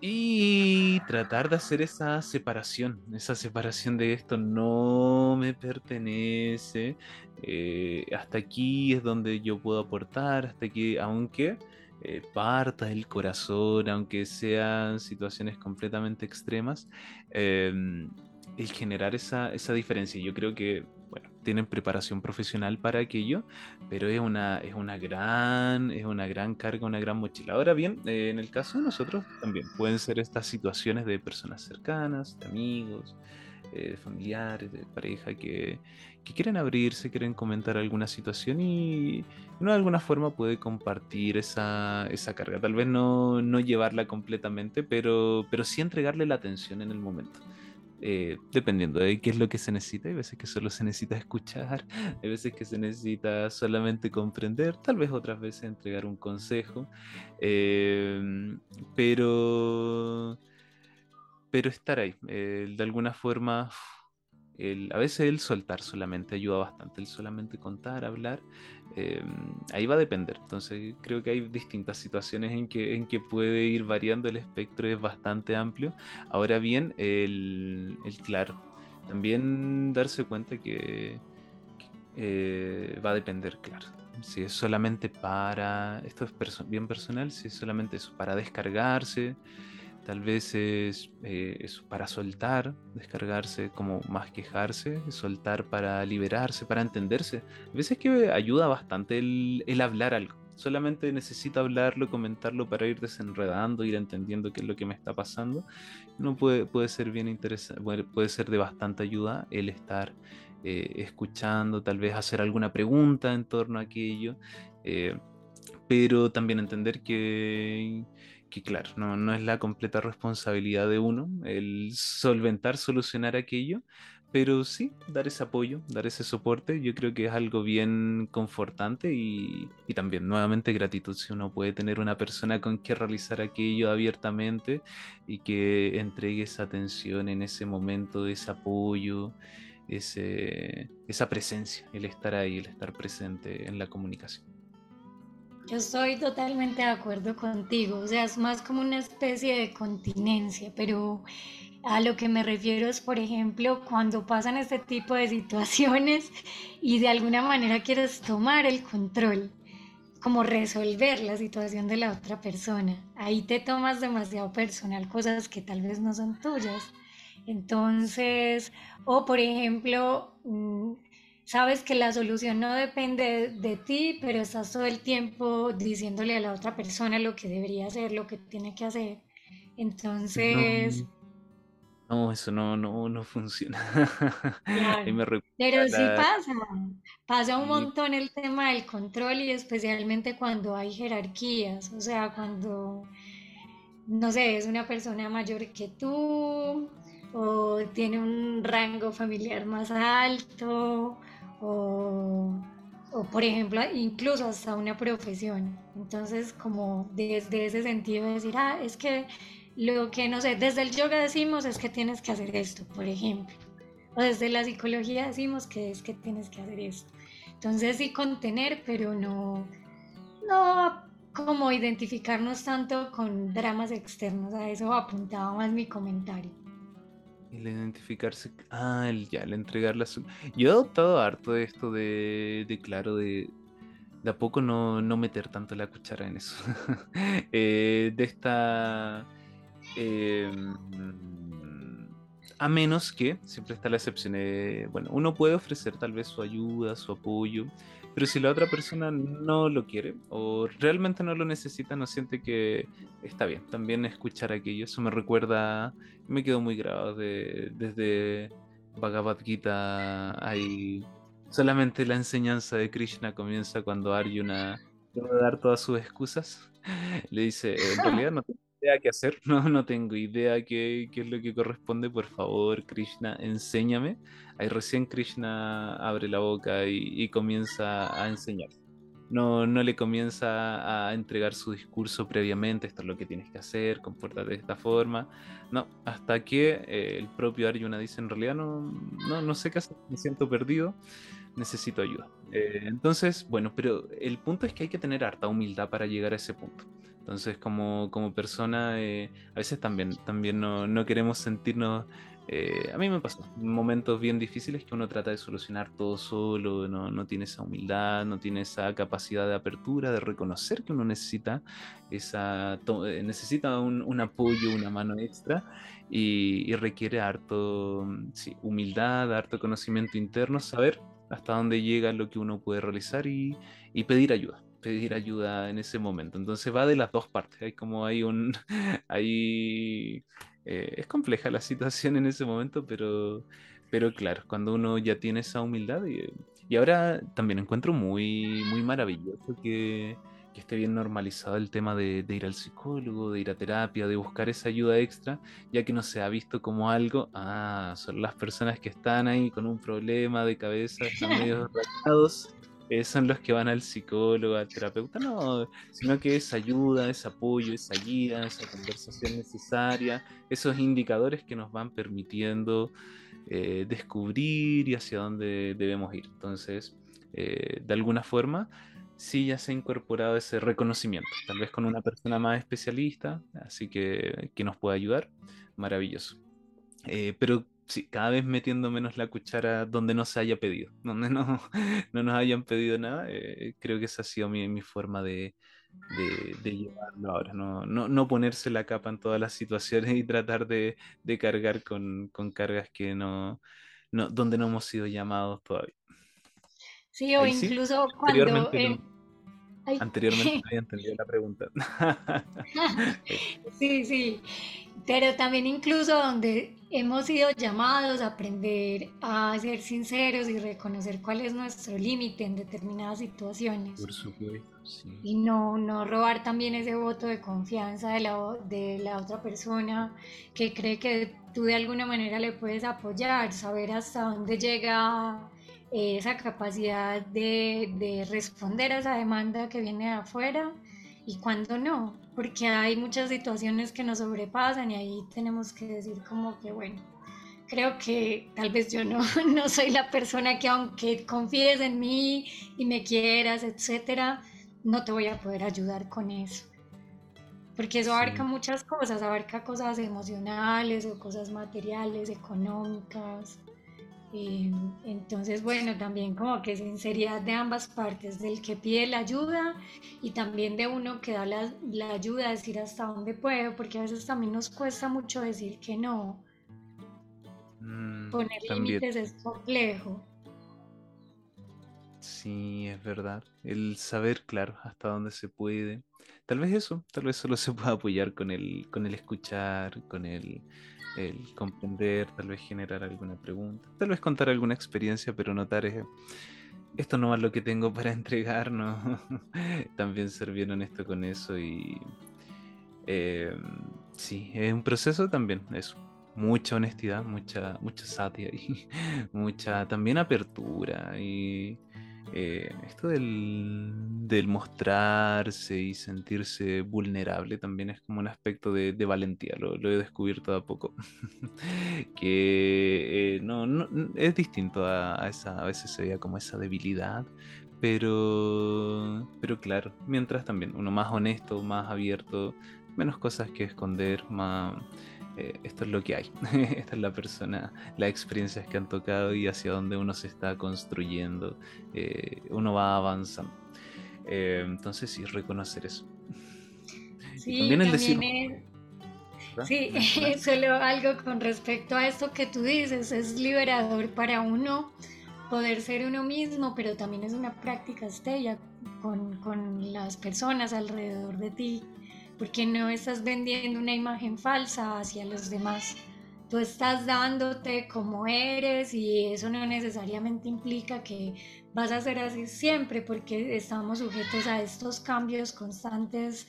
y tratar de hacer esa separación, esa separación de esto no me pertenece, eh, hasta aquí es donde yo puedo aportar, hasta aquí, aunque eh, parta del corazón, aunque sean situaciones completamente extremas, em, el generar esa, esa diferencia. Yo creo que, tienen preparación profesional para aquello, pero es una, es una gran, es una gran carga, una gran mochila. Ahora bien, eh, en el caso de nosotros también pueden ser estas situaciones de personas cercanas, de amigos, de familiares, de pareja que, que quieren abrirse, quieren comentar alguna situación y uno de alguna forma puede compartir esa, esa carga. Tal vez no, no, llevarla completamente, pero, pero sí entregarle la atención en el momento. Eh, dependiendo de qué es lo que se necesita, hay veces que solo se necesita escuchar, (laughs) hay veces que se necesita solamente comprender, tal vez otras veces entregar un consejo, eh, pero, pero estar ahí, de alguna forma a veces el soltar solamente ayuda bastante, el solamente contar, hablar, em, ahí va a depender. Entonces creo que hay distintas situaciones en que, en que puede ir variando el espectro, es bastante amplio. Ahora bien, el, claro, también darse cuenta que, eh, va a depender, claro. Si es solamente para, esto es bien personal, si es solamente eso, para descargarse, Tal vez es, eh, para soltar, descargarse, como más quejarse, soltar para liberarse, para entenderse. A veces que ayuda bastante el, hablar algo. Solamente necesito hablarlo, comentarlo para ir desenredando, ir entendiendo qué es lo que me está pasando. No puede, puede ser bien interesante, puede ser de bastante ayuda el estar eh, escuchando, tal vez hacer alguna pregunta en torno a aquello, eh, pero también entender que que claro, no, no, es la completa responsabilidad de uno el solventar, solucionar aquello, pero sí dar ese apoyo, dar ese soporte, yo creo que es algo bien confortante y, y también nuevamente gratitud si uno puede tener una persona con que realizar aquello abiertamente y que entregue esa atención en ese momento, ese apoyo, ese, esa presencia, el estar ahí, el estar presente en la comunicación. Yo estoy totalmente de acuerdo contigo, o sea, es más como una especie de continencia, pero a lo que me refiero es, por ejemplo, cuando pasan este tipo de situaciones (laughs) y de alguna manera quieres tomar el control, como resolver la situación de la otra persona. Ahí te tomas demasiado personal cosas que tal vez no son tuyas. Entonces, o por ejemplo, mm, sabes que la solución no depende de, ti, pero estás todo el tiempo diciéndole a la otra persona lo que debería hacer, lo que tiene que hacer. Entonces... No, eso no, no, no funciona. (laughs) pero sí pasa. Pasa un montón el tema del control y especialmente cuando hay jerarquías, o sea, cuando, no sé, es una persona mayor que tú o tiene un rango familiar más alto o, por ejemplo, incluso hasta una profesión. Entonces, como desde ese sentido decir, ah, es que lo que, no sé, desde el yoga decimos es que tienes que hacer esto, por ejemplo. O desde la psicología decimos que es que tienes que hacer esto. Entonces sí contener, pero no, no como identificarnos tanto con dramas externos. A eso apuntaba más mi comentario. El identificarse. Ah, el, ya, el entregarle su. Yo he adoptado harto de esto de, de claro, de, de a poco no, no, meter tanto la cuchara en eso. (laughs) Eh, de esta. Em, a menos que, siempre está la excepción, eh, bueno, uno puede ofrecer tal vez su ayuda, su apoyo, pero si la otra persona no lo quiere o realmente no lo necesita, no siente que está bien. También escuchar aquello, eso me recuerda, me quedó muy grabado de, desde Bhagavad Gita. Hay solamente la enseñanza de Krishna comienza cuando Arjuna debe dar todas sus excusas. (laughs) Le dice, en realidad no, idea qué hacer, (laughs) no, no tengo idea qué, qué, es lo que corresponde, por favor, Krishna, enséñame. Ahí recién Krishna abre la boca y, comienza a enseñar. No, no, le comienza a entregar su discurso previamente, esto es lo que tienes que hacer, compórtate de esta forma. No, hasta que eh, el propio Arjuna dice, en realidad no, no, no sé qué hacer, me siento perdido necesito ayuda. Eh, entonces, bueno, pero el punto es que hay que tener harta humildad para llegar a ese punto. Entonces, como, como persona, eh, a veces también, también no, no queremos sentirnos... Eh, a mí me pasó momentos bien difíciles que uno trata de solucionar todo solo, no, no tiene esa humildad, no tiene esa capacidad de apertura, de reconocer que uno necesita, esa, necesita un, un apoyo, una mano extra y, y requiere harto sí, humildad, harto conocimiento interno, saber hasta dónde llega lo que uno puede realizar y, pedir ayuda pedir ayuda en ese momento. Entonces va de las dos partes. Hay como hay un. (laughs) Hay, eh, es compleja la (laughs) situación en ese momento, pero, pero claro, cuando uno ya tiene esa humildad. Y, y ahora también encuentro muy, muy maravilloso que, que esté bien normalizado el tema de, ir al psicólogo, de ir a terapia, de buscar esa ayuda extra, ya que no se ha visto como algo, ah, son las personas que están ahí con un problema de cabeza, están medio (laughs) rayados, eh, son los que van al psicólogo, al terapeuta, no, sino que es ayuda, es apoyo, esa guía, esa conversación necesaria, esos indicadores que nos van permitiendo eh, descubrir y hacia dónde debemos ir. Entonces, eh, de alguna forma, sí ya se ha incorporado ese reconocimiento, tal vez con una persona más especialista, así que que nos pueda ayudar, maravilloso. Eh, pero sí, cada vez metiendo menos la cuchara donde no se haya pedido, (laughs) donde no, no nos hayan pedido nada, eh, creo que esa ha sido mi, mi forma de, de, llevarlo ahora, no, no, no, ponerse la capa en todas las situaciones y tratar de, de cargar con, con, cargas que no, no, donde no hemos sido llamados todavía. Sí, o incluso cuando... Anteriormente (laughs) no había entendido la pregunta. (laughs) sí, sí, pero también incluso donde hemos sido llamados a aprender a ser sinceros y reconocer cuál es nuestro límite en determinadas situaciones. Por supuesto, sí. Y no, no robar también ese voto de confianza de la, de la otra persona que cree que tú de alguna manera le puedes apoyar, saber hasta dónde llega esa capacidad de, responder a esa demanda que viene de afuera y cuando no, porque hay muchas situaciones que nos sobrepasan y ahí tenemos que decir como que bueno, creo que tal vez yo no, (laughs) no soy la persona que aunque confíes en mí y me quieras, etcétera, no te voy a poder ayudar con eso. Porque eso abarca muchas cosas, abarca cosas emocionales o cosas materiales, económicas, entonces, bueno, también como que sinceridad de ambas partes, del que pide la ayuda y también de uno que da la, la ayuda, decir hasta dónde puedo, porque a veces también nos cuesta mucho decir que no. Mm, Poner límites es complejo. Sí, es verdad. El saber, claro, hasta dónde se puede. Tal vez eso, tal vez solo se pueda apoyar con el, con el escuchar, con el el comprender, tal vez generar alguna pregunta, tal vez contar alguna experiencia, pero notar es, esto no es lo que tengo para (laughs) entregar, ¿no? (laughs) También ser bien honesto con eso y eh, sí, es un proceso también, eso. Mucha honestidad, mucha, mucha satia y (laughs) mucha también apertura y eh, esto del, mostrarse y sentirse vulnerable también es como un aspecto de, valentía, lo, he descubierto a poco. (laughs) que eh, no, es distinto a, esa, a veces se veía como esa debilidad, pero, pero claro, mientras también uno más honesto, más abierto, menos cosas que esconder, más eh, esto es lo que hay, (laughs) esta es la persona, las experiencias que han tocado y hacia dónde uno se está construyendo, eh, uno va avanzando. Eh, entonces sí, reconocer eso. Sí, también, el decir... Sí, (laughs) solo algo con respecto a esto que tú dices, es liberador para uno poder ser uno mismo, pero también es una práctica estella con, con las personas alrededor de ti porque no estás vendiendo una imagen falsa hacia los demás. Tú estás dándote como eres y eso no necesariamente implica que vas a ser así siempre porque estamos sujetos a estos cambios constantes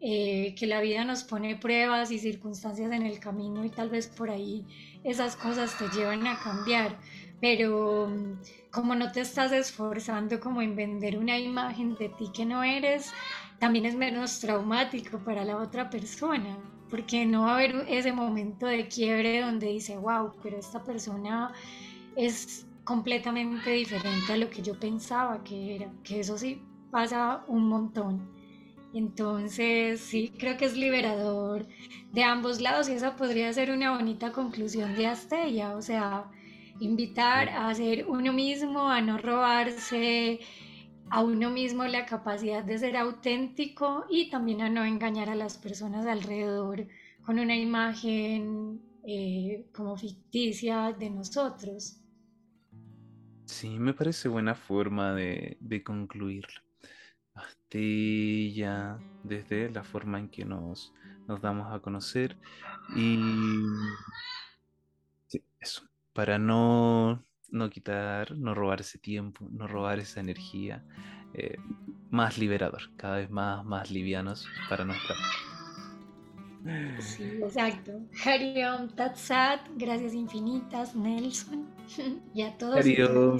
eh, que la vida nos pone pruebas y circunstancias en el camino y tal vez por ahí esas cosas te llevan a cambiar, pero mm, como no te estás esforzando como en vender una imagen de ti que no eres, también es menos traumático para la otra persona, porque no va a haber ese momento de quiebre donde dice, wow, pero esta persona es completamente diferente a lo que yo pensaba que era, que eso sí pasa un montón. Entonces, sí, creo que es liberador de ambos lados y esa podría ser una bonita conclusión de Astella, o sea, invitar a ser uno mismo, a no robarse a uno mismo la capacidad de ser auténtico y también a no engañar a las personas alrededor con una imagen eh, como ficticia de nosotros. Sí, me parece buena forma de, de concluirlo. Astilla, desde la forma en que nos, nos damos a conocer. Y sí, eso, para no, no quitar, no robar ese tiempo, no robar esa energía, eh, más liberador, cada vez más, más livianos para nuestra Sí, (laughs) exacto. Hariom Tatsat, gracias infinitas, Nelson. (laughs) y a todos. Hariom,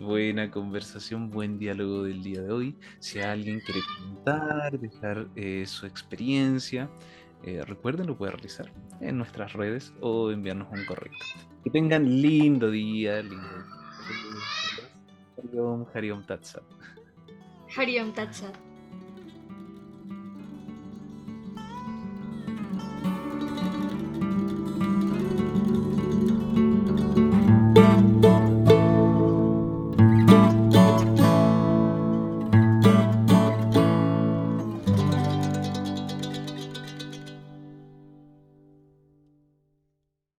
buena conversación, buen diálogo del día de hoy. Si alguien quiere comentar, dejar eh, su experiencia, eh, recuerden, lo puede realizar en nuestras redes o enviarnos un correo. Que tengan lindo día, lindo. Hariom, Hariom Tatsat. Hariom Tatsat.